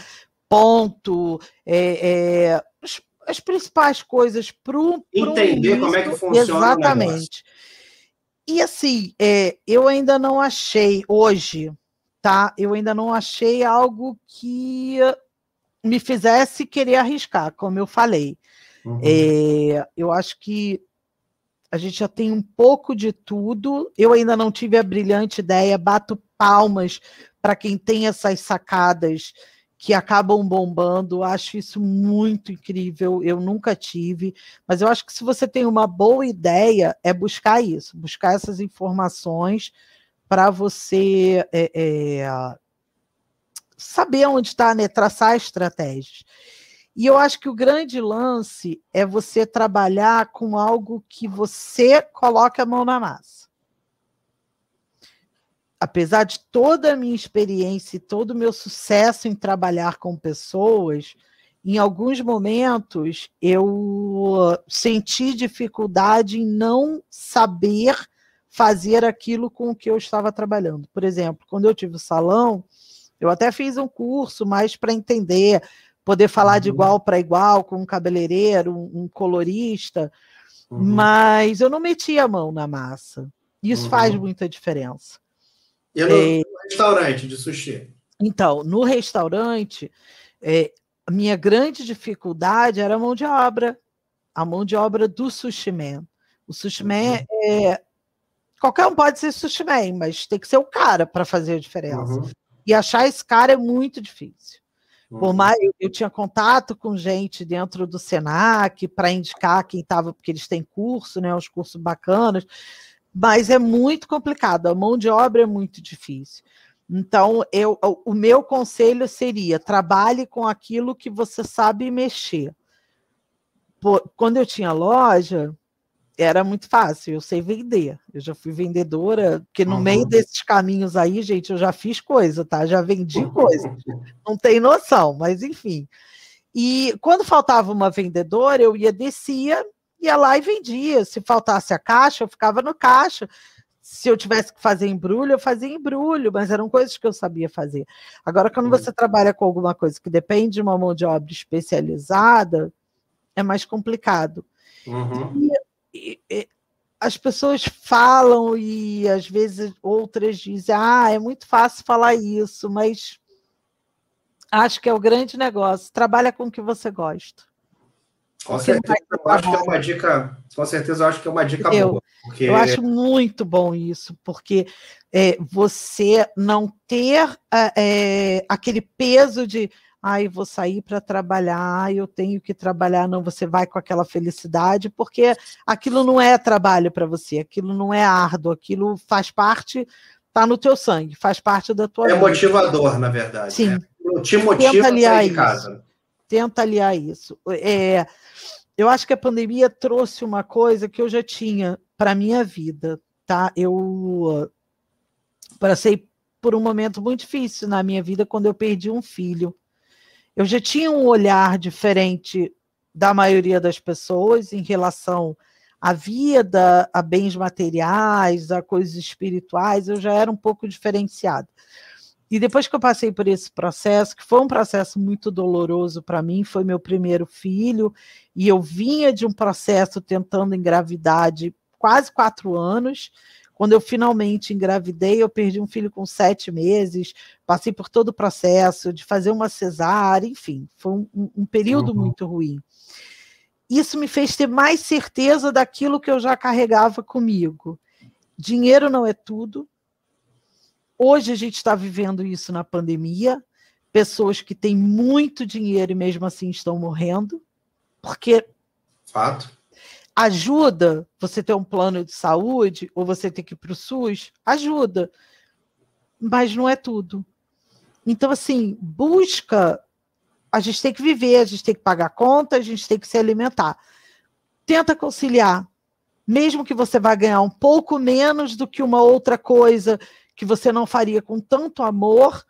ponto, é, é, as, as, principais coisas para o. Entender como é que funciona Exatamente. E assim, é, eu ainda não achei hoje, tá? Eu ainda não achei algo que me fizesse querer arriscar, como eu falei. Uhum. É, eu acho que a gente já tem um pouco de tudo. Eu ainda não tive a brilhante ideia, bato palmas para quem tem essas sacadas que acabam bombando. Acho isso muito incrível. Eu nunca tive, mas eu acho que se você tem uma boa ideia, é buscar isso, buscar essas informações para você é, é, saber onde está, né? traçar estratégias. E eu acho que o grande lance é você trabalhar com algo que você coloca a mão na massa apesar de toda a minha experiência e todo o meu sucesso em trabalhar com pessoas, em alguns momentos eu senti dificuldade em não saber fazer aquilo com o que eu estava trabalhando. Por exemplo, quando eu tive o salão, eu até fiz um curso mais para entender, poder falar uhum. de igual para igual com um cabeleireiro, um, um colorista, uhum. mas eu não metia a mão na massa. Isso uhum. faz muita diferença. E no é, restaurante de sushi? Então, no restaurante, é, a minha grande dificuldade era a mão de obra, a mão de obra do sushi man. O sushi man uhum. é. Qualquer um pode ser sushi man, mas tem que ser o cara para fazer a diferença. Uhum. E achar esse cara é muito difícil. Por uhum. mais eu, eu tinha contato com gente dentro do Senac para indicar quem estava, porque eles têm curso, né? Uns cursos bacanas mas é muito complicado, a mão de obra é muito difícil. Então, eu, o meu conselho seria: trabalhe com aquilo que você sabe mexer. quando eu tinha loja, era muito fácil, eu sei vender. Eu já fui vendedora, porque no uhum. meio desses caminhos aí, gente, eu já fiz coisa, tá? Já vendi coisa. Não tem noção, mas enfim. E quando faltava uma vendedora, eu ia descia ia lá e vendia. Se faltasse a caixa, eu ficava no caixa. Se eu tivesse que fazer embrulho, eu fazia embrulho, mas eram coisas que eu sabia fazer. Agora, quando uhum. você trabalha com alguma coisa que depende de uma mão de obra especializada, é mais complicado. Uhum. E, e, as pessoas falam e às vezes outras dizem: ah, é muito fácil falar isso, mas acho que é o grande negócio. Trabalha com o que você gosta. Com certeza, eu acho que é uma dica, com certeza eu acho que é uma dica eu, boa. Porque... Eu acho muito bom isso, porque é, você não ter é, aquele peso de ai, vou sair para trabalhar, eu tenho que trabalhar, não, você vai com aquela felicidade, porque aquilo não é trabalho para você, aquilo não é árduo, aquilo faz parte, está no teu sangue, faz parte da tua É vida. motivador, na verdade. Sim. Né? Te motiva a sair de casa. Tenta aliar isso. É, eu acho que a pandemia trouxe uma coisa que eu já tinha para minha vida, tá? Eu passei por um momento muito difícil na minha vida quando eu perdi um filho. Eu já tinha um olhar diferente da maioria das pessoas em relação à vida, a bens materiais, a coisas espirituais, eu já era um pouco diferenciada. E depois que eu passei por esse processo, que foi um processo muito doloroso para mim, foi meu primeiro filho, e eu vinha de um processo tentando engravidar de quase quatro anos. Quando eu finalmente engravidei, eu perdi um filho com sete meses, passei por todo o processo de fazer uma cesárea, enfim, foi um, um período uhum. muito ruim. Isso me fez ter mais certeza daquilo que eu já carregava comigo. Dinheiro não é tudo, Hoje a gente está vivendo isso na pandemia, pessoas que têm muito dinheiro e mesmo assim estão morrendo, porque fato ajuda você ter um plano de saúde ou você ter que ir para o SUS, ajuda, mas não é tudo. Então, assim, busca. A gente tem que viver, a gente tem que pagar conta, a gente tem que se alimentar. Tenta conciliar, mesmo que você vá ganhar um pouco menos do que uma outra coisa que você não faria com tanto amor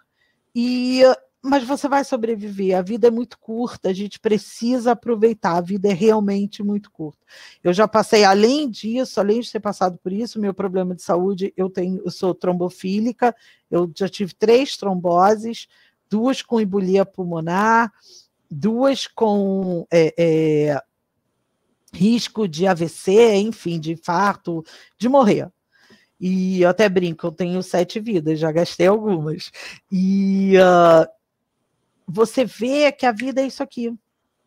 e mas você vai sobreviver. A vida é muito curta, a gente precisa aproveitar. A vida é realmente muito curta. Eu já passei além disso, além de ter passado por isso, meu problema de saúde, eu tenho, eu sou trombofílica, eu já tive três tromboses, duas com embolia pulmonar, duas com é, é, risco de AVC, enfim, de infarto, de morrer. E eu até brinco, eu tenho sete vidas, já gastei algumas. E uh, você vê que a vida é isso aqui,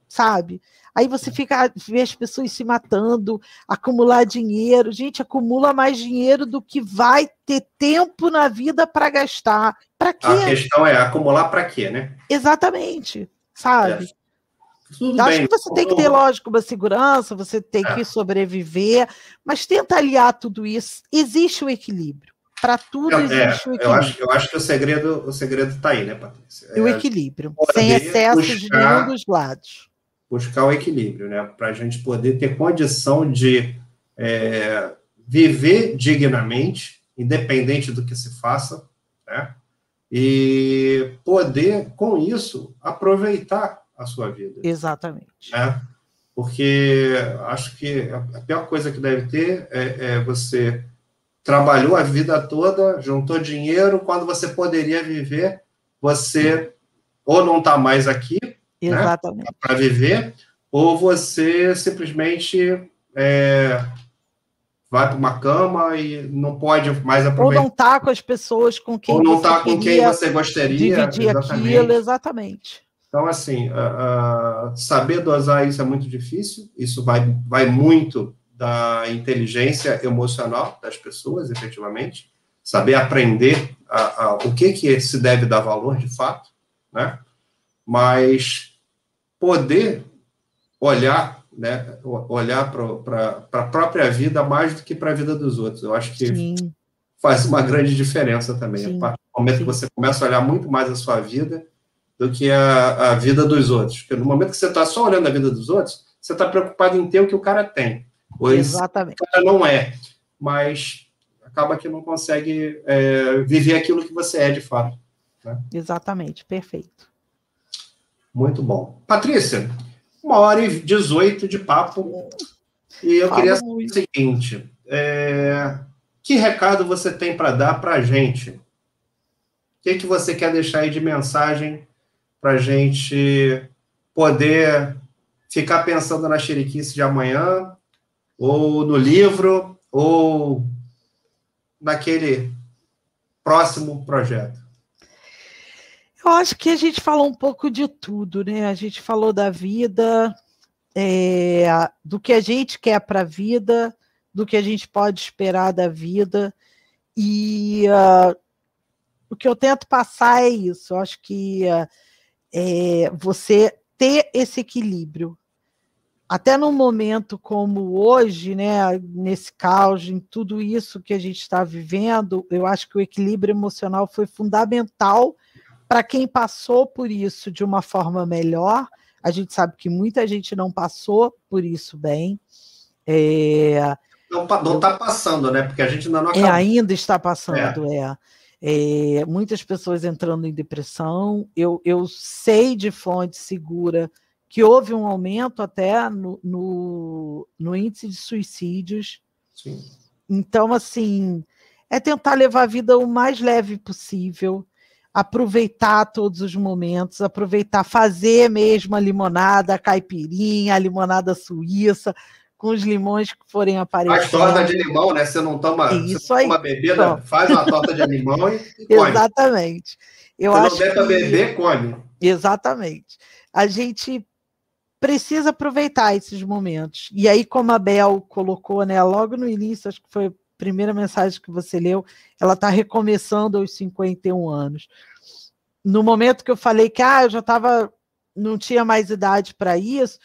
sabe? Aí você é. fica vê as pessoas se matando, acumular dinheiro. Gente, acumula mais dinheiro do que vai ter tempo na vida para gastar. Para quê? A questão é acumular para quê, né? Exatamente, sabe? É. Tudo Acho bem. que você tem que ter, lógico, uma segurança, você tem é. que sobreviver, mas tenta aliar tudo isso. Existe o equilíbrio. Para tudo é, existe o equilíbrio. Eu acho, eu acho que o segredo o segredo está aí, né, Patrícia? É o equilíbrio, sem excesso de nenhum dos lados. Buscar o equilíbrio, né? Para a gente poder ter condição de é, viver dignamente, independente do que se faça, né? E poder, com isso, aproveitar a sua vida. Exatamente. Né? Porque acho que a pior coisa que deve ter é, é você trabalhou a vida toda, juntou dinheiro, quando você poderia viver, você ou não está mais aqui né, para viver, ou você simplesmente é, vai para uma cama e não pode mais aproveitar. Ou não está com as pessoas com quem ou não está com quem você gostaria. Dividir exatamente. aquilo, exatamente. Então, assim, saber dosar isso é muito difícil, isso vai, vai muito da inteligência emocional das pessoas, efetivamente, saber aprender a, a, o que, que se deve dar valor, de fato, né? Mas poder olhar, né, olhar para a própria vida mais do que para a vida dos outros. Eu acho que Sim. faz uma grande diferença também. Sim. A partir do momento Sim. que você começa a olhar muito mais a sua vida do que a, a vida dos outros. Porque no momento que você está só olhando a vida dos outros, você está preocupado em ter o que o cara tem. Pois Exatamente. o cara não é. Mas acaba que não consegue é, viver aquilo que você é de fato. Né? Exatamente, perfeito. Muito bom. Patrícia, uma hora e dezoito de papo. E eu Fala queria saber o seguinte: é, que recado você tem para dar para a gente? O que, que você quer deixar aí de mensagem para a gente poder ficar pensando na xeriquice de amanhã, ou no livro, ou naquele próximo projeto? Eu acho que a gente falou um pouco de tudo, né? A gente falou da vida, é, do que a gente quer para a vida, do que a gente pode esperar da vida. E uh, o que eu tento passar é isso. Eu acho que uh, é, você ter esse equilíbrio. Até num momento como hoje, né, nesse caos, em tudo isso que a gente está vivendo, eu acho que o equilíbrio emocional foi fundamental para quem passou por isso de uma forma melhor, A gente sabe que muita gente não passou por isso bem. É, não está passando, né? Porque a gente ainda não é, acabou. É, ainda está passando, é. é. É, muitas pessoas entrando em depressão. Eu, eu sei de fonte segura que houve um aumento até no, no, no índice de suicídios. Sim. Então, assim, é tentar levar a vida o mais leve possível, aproveitar todos os momentos, aproveitar, fazer mesmo a limonada, a caipirinha, a limonada suíça, com os limões que forem aparecendo. Faz torta de limão, né? Você não toma, Isso você aí. toma bebida, faz uma torta de limão e, e come. Exatamente. Eu Se acho não der para beber, come. Exatamente. A gente precisa aproveitar esses momentos. E aí, como a Bel colocou, né, logo no início, acho que foi a primeira mensagem que você leu, ela está recomeçando aos 51 anos. No momento que eu falei que ah, eu já estava, não tinha mais idade para isso,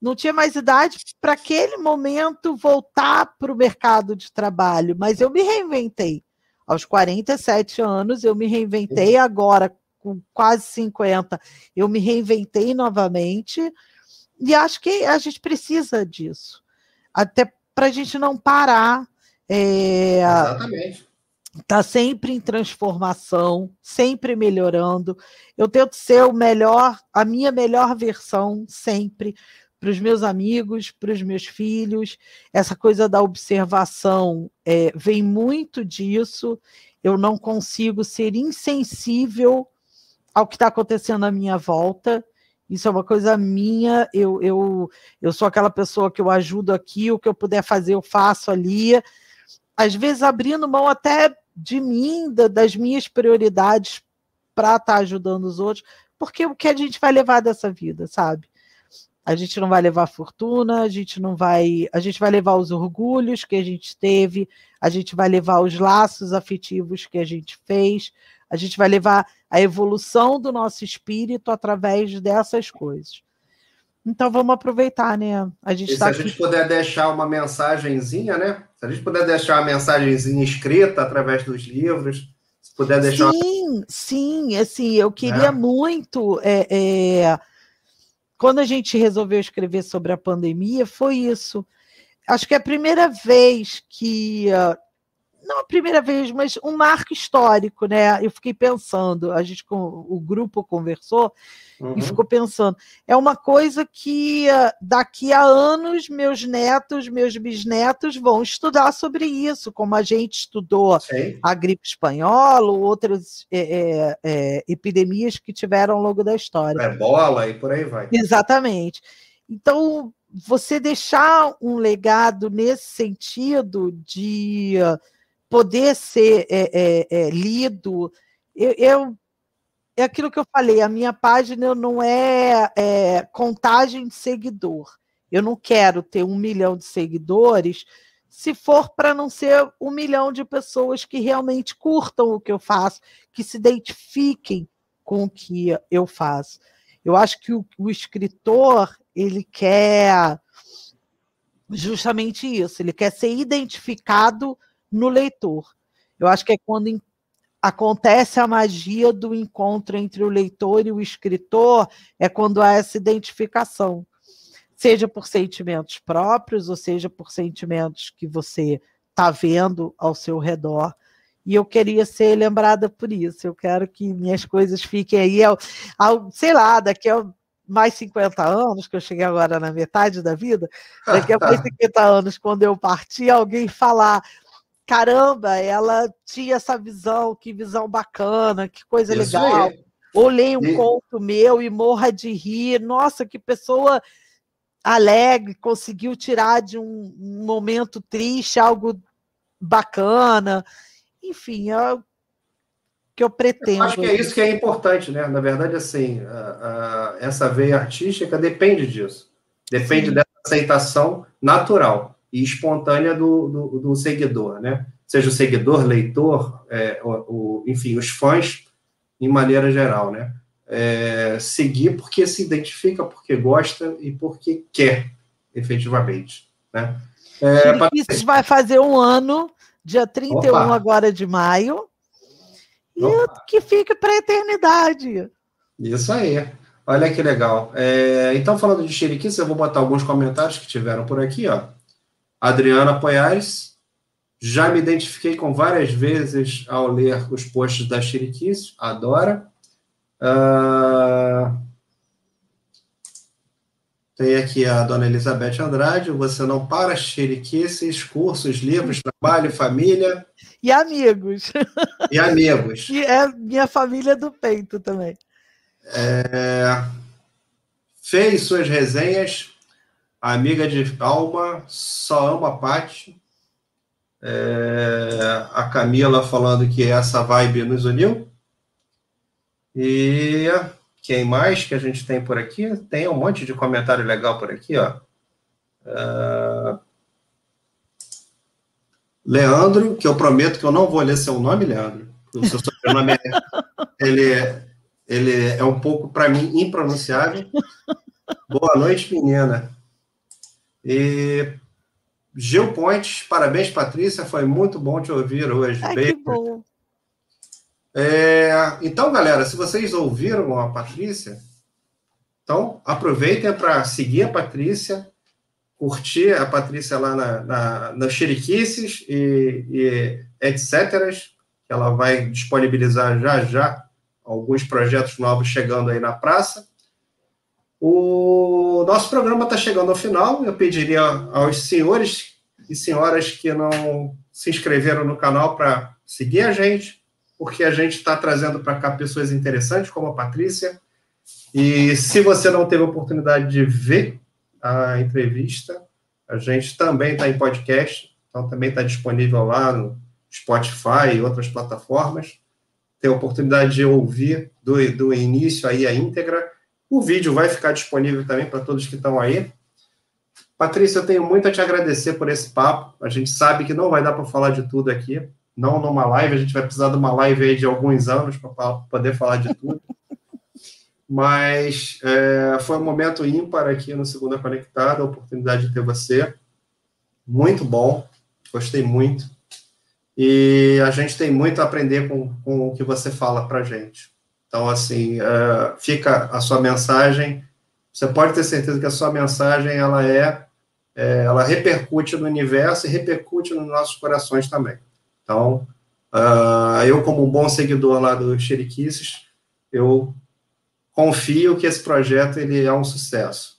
não tinha mais idade para aquele momento voltar para o mercado de trabalho, mas eu me reinventei. Aos 47 anos, eu me reinventei, agora com quase 50, eu me reinventei novamente, e acho que a gente precisa disso, até para a gente não parar. É, Exatamente. Está sempre em transformação, sempre melhorando. Eu tento ser o melhor, a minha melhor versão sempre para os meus amigos, para os meus filhos. Essa coisa da observação é, vem muito disso. Eu não consigo ser insensível ao que está acontecendo à minha volta. Isso é uma coisa minha. Eu, eu, eu sou aquela pessoa que eu ajudo aqui, o que eu puder fazer, eu faço ali. Às vezes abrindo mão até de mim, da, das minhas prioridades para estar tá ajudando os outros, porque o que a gente vai levar dessa vida, sabe? A gente não vai levar fortuna, a gente não vai, a gente vai levar os orgulhos que a gente teve, a gente vai levar os laços afetivos que a gente fez, a gente vai levar a evolução do nosso espírito através dessas coisas. Então vamos aproveitar, né? A gente e tá se a gente puder deixar uma mensagenzinha, né? Se a gente puder deixar uma mensagenzinha escrita através dos livros, se puder deixar. Sim, uma... sim, assim, eu queria é. muito é, é quando a gente resolveu escrever sobre a pandemia, foi isso. Acho que é a primeira vez que. Uh, não a primeira vez, mas um marco histórico, né? Eu fiquei pensando, a gente o grupo conversou uhum. e ficou pensando. É uma coisa que uh, daqui a anos meus netos, meus bisnetos vão estudar sobre isso, como a gente estudou Sim. a gripe espanhola ou outras é, é, é, epidemias que tiveram ao longo da história. Ebola e por aí vai. Exatamente. Então, você deixar um legado nesse sentido de uh, poder ser é, é, lido, eu, eu é aquilo que eu falei, a minha página não é, é, contagem de seguidor. Eu não quero ter um milhão de seguidores se for para não ser um milhão de pessoas que realmente curtam o que eu faço, que se identifiquem com o que eu faço. Eu acho que o, o escritor ele quer justamente isso, ele quer ser identificado no leitor. Eu acho que é quando acontece a magia do encontro entre o leitor e o escritor, é quando há essa identificação, seja por sentimentos próprios, ou seja por sentimentos que você está vendo ao seu redor. E eu queria ser lembrada por isso. Eu quero que minhas coisas fiquem aí, ao, ao, sei lá, daqui a mais 50 anos, que eu cheguei agora na metade da vida, daqui a mais 50 anos, quando eu partir, alguém falar: caramba, ela tinha essa visão, que visão bacana, que coisa Isso legal. Ou leia um e... conto meu e morra de rir. Nossa, que pessoa alegre, conseguiu tirar de um, um momento triste algo bacana. Enfim, é o que eu pretendo. Eu acho que é isso que é importante, né? Na verdade, assim, a, a, essa veia artística depende disso. Depende Sim. dessa aceitação natural e espontânea do, do, do seguidor, né? Seja o seguidor, leitor, é, o, o, enfim, os fãs, em maneira geral, né? É, seguir porque se identifica, porque gosta e porque quer, efetivamente, né? É, Isso vai fazer um ano, dia 31 Opa. agora de maio, e Opa. que fique para a eternidade. Isso aí. Olha que legal. É, então, falando de Chiriquis, eu vou botar alguns comentários que tiveram por aqui, ó. Adriana Poiares, já me identifiquei com várias vezes ao ler os posts da Chiriquis, adora. Uh, tem aqui a dona Elizabeth Andrade, você não para, Chiriquices, cursos, livros, trabalho, família. E amigos. E amigos. E é minha família do peito também. É, fez suas resenhas, amiga de alma, só ama a Paty. É, a Camila falando que essa vibe nos uniu. E quem mais que a gente tem por aqui? Tem um monte de comentário legal por aqui, ó. Uh... Leandro, que eu prometo que eu não vou ler seu nome, Leandro. O seu sobrenome é, ele, é, ele é um pouco, para mim, impronunciável. Boa noite, menina. E Gil Pontes, parabéns, Patrícia. Foi muito bom te ouvir hoje. Ai, que bom. É, então, galera, se vocês ouviram a Patrícia, então aproveitem para seguir a Patrícia, curtir a Patrícia lá na, na, na Xeriquices e, e etc. Que ela vai disponibilizar já já alguns projetos novos chegando aí na praça. O nosso programa está chegando ao final. Eu pediria aos senhores e senhoras que não se inscreveram no canal para seguir a gente, porque a gente está trazendo para cá pessoas interessantes, como a Patrícia. E se você não teve a oportunidade de ver a entrevista, a gente também está em podcast, então também está disponível lá no Spotify e outras plataformas. Tem a oportunidade de ouvir do, do início aí a íntegra. O vídeo vai ficar disponível também para todos que estão aí. Patrícia, eu tenho muito a te agradecer por esse papo. A gente sabe que não vai dar para falar de tudo aqui, não numa live, a gente vai precisar de uma live aí de alguns anos para poder falar de tudo. Mas é, foi um momento ímpar aqui no Segunda Conectada, a oportunidade de ter você. Muito bom, gostei muito. E a gente tem muito a aprender com, com o que você fala para gente. Então, assim, é, fica a sua mensagem. Você pode ter certeza que a sua mensagem ela é, é ela repercute no universo e repercute nos nossos corações também. Então, uh, eu, como um bom seguidor lá do Xeriquices, eu confio que esse projeto ele é um sucesso.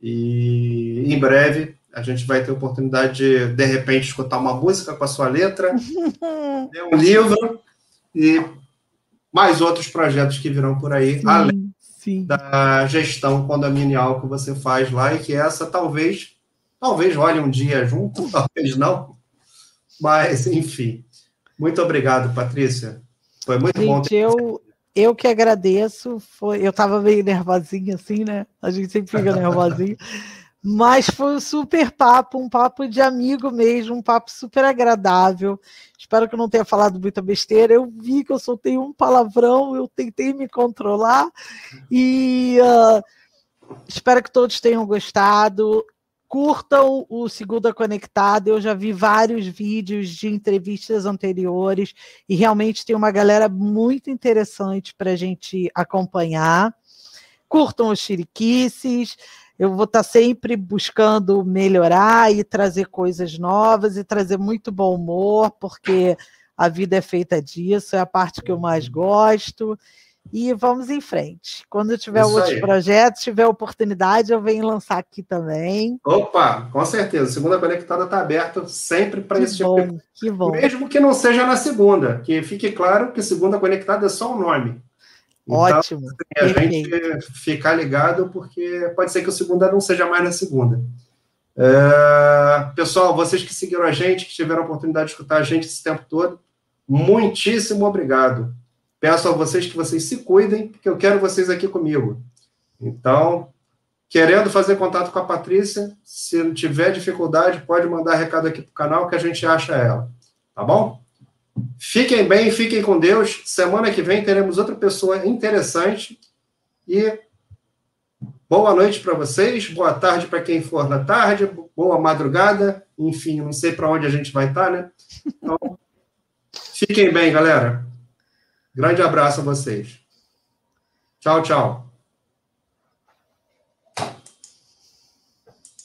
E em breve a gente vai ter a oportunidade de, de repente, escutar uma música com a sua letra, ler um livro e mais outros projetos que virão por aí, sim, além sim. da gestão condominial que você faz lá e que essa talvez, talvez role um dia junto, talvez não, mas enfim. Muito obrigado, Patrícia. Foi muito gente, bom. Ter... Eu, eu que agradeço. Foi, eu estava meio nervosinha assim, né? A gente sempre fica nervosinho. Mas foi um super papo, um papo de amigo mesmo, um papo super agradável. Espero que eu não tenha falado muita besteira. Eu vi que eu soltei um palavrão, eu tentei me controlar e uh, espero que todos tenham gostado curtam o Segunda Conectada. Eu já vi vários vídeos de entrevistas anteriores e realmente tem uma galera muito interessante para a gente acompanhar. Curtam os chiriquices. Eu vou estar tá sempre buscando melhorar e trazer coisas novas e trazer muito bom humor, porque a vida é feita disso, é a parte que eu mais gosto e vamos em frente. Quando tiver Isso outros aí. projetos, tiver oportunidade, eu venho lançar aqui também. Opa, com certeza. Segunda Conectada está aberta sempre para esse tipo bom, tipo de... Que bom. Mesmo que não seja na segunda, que fique claro que Segunda Conectada é só um nome. Então, Ótimo. a gente ficar ligado, porque pode ser que o segunda não seja mais na segunda. É... Pessoal, vocês que seguiram a gente, que tiveram a oportunidade de escutar a gente esse tempo todo, muitíssimo obrigado. Peço a vocês que vocês se cuidem, porque eu quero vocês aqui comigo. Então, querendo fazer contato com a Patrícia, se tiver dificuldade, pode mandar recado aqui para o canal que a gente acha ela. Tá bom? Fiquem bem, fiquem com Deus. Semana que vem teremos outra pessoa interessante. E boa noite para vocês, boa tarde para quem for na tarde, boa madrugada. Enfim, não sei para onde a gente vai estar, né? Então, fiquem bem, galera. Grande abraço a vocês. Tchau, tchau.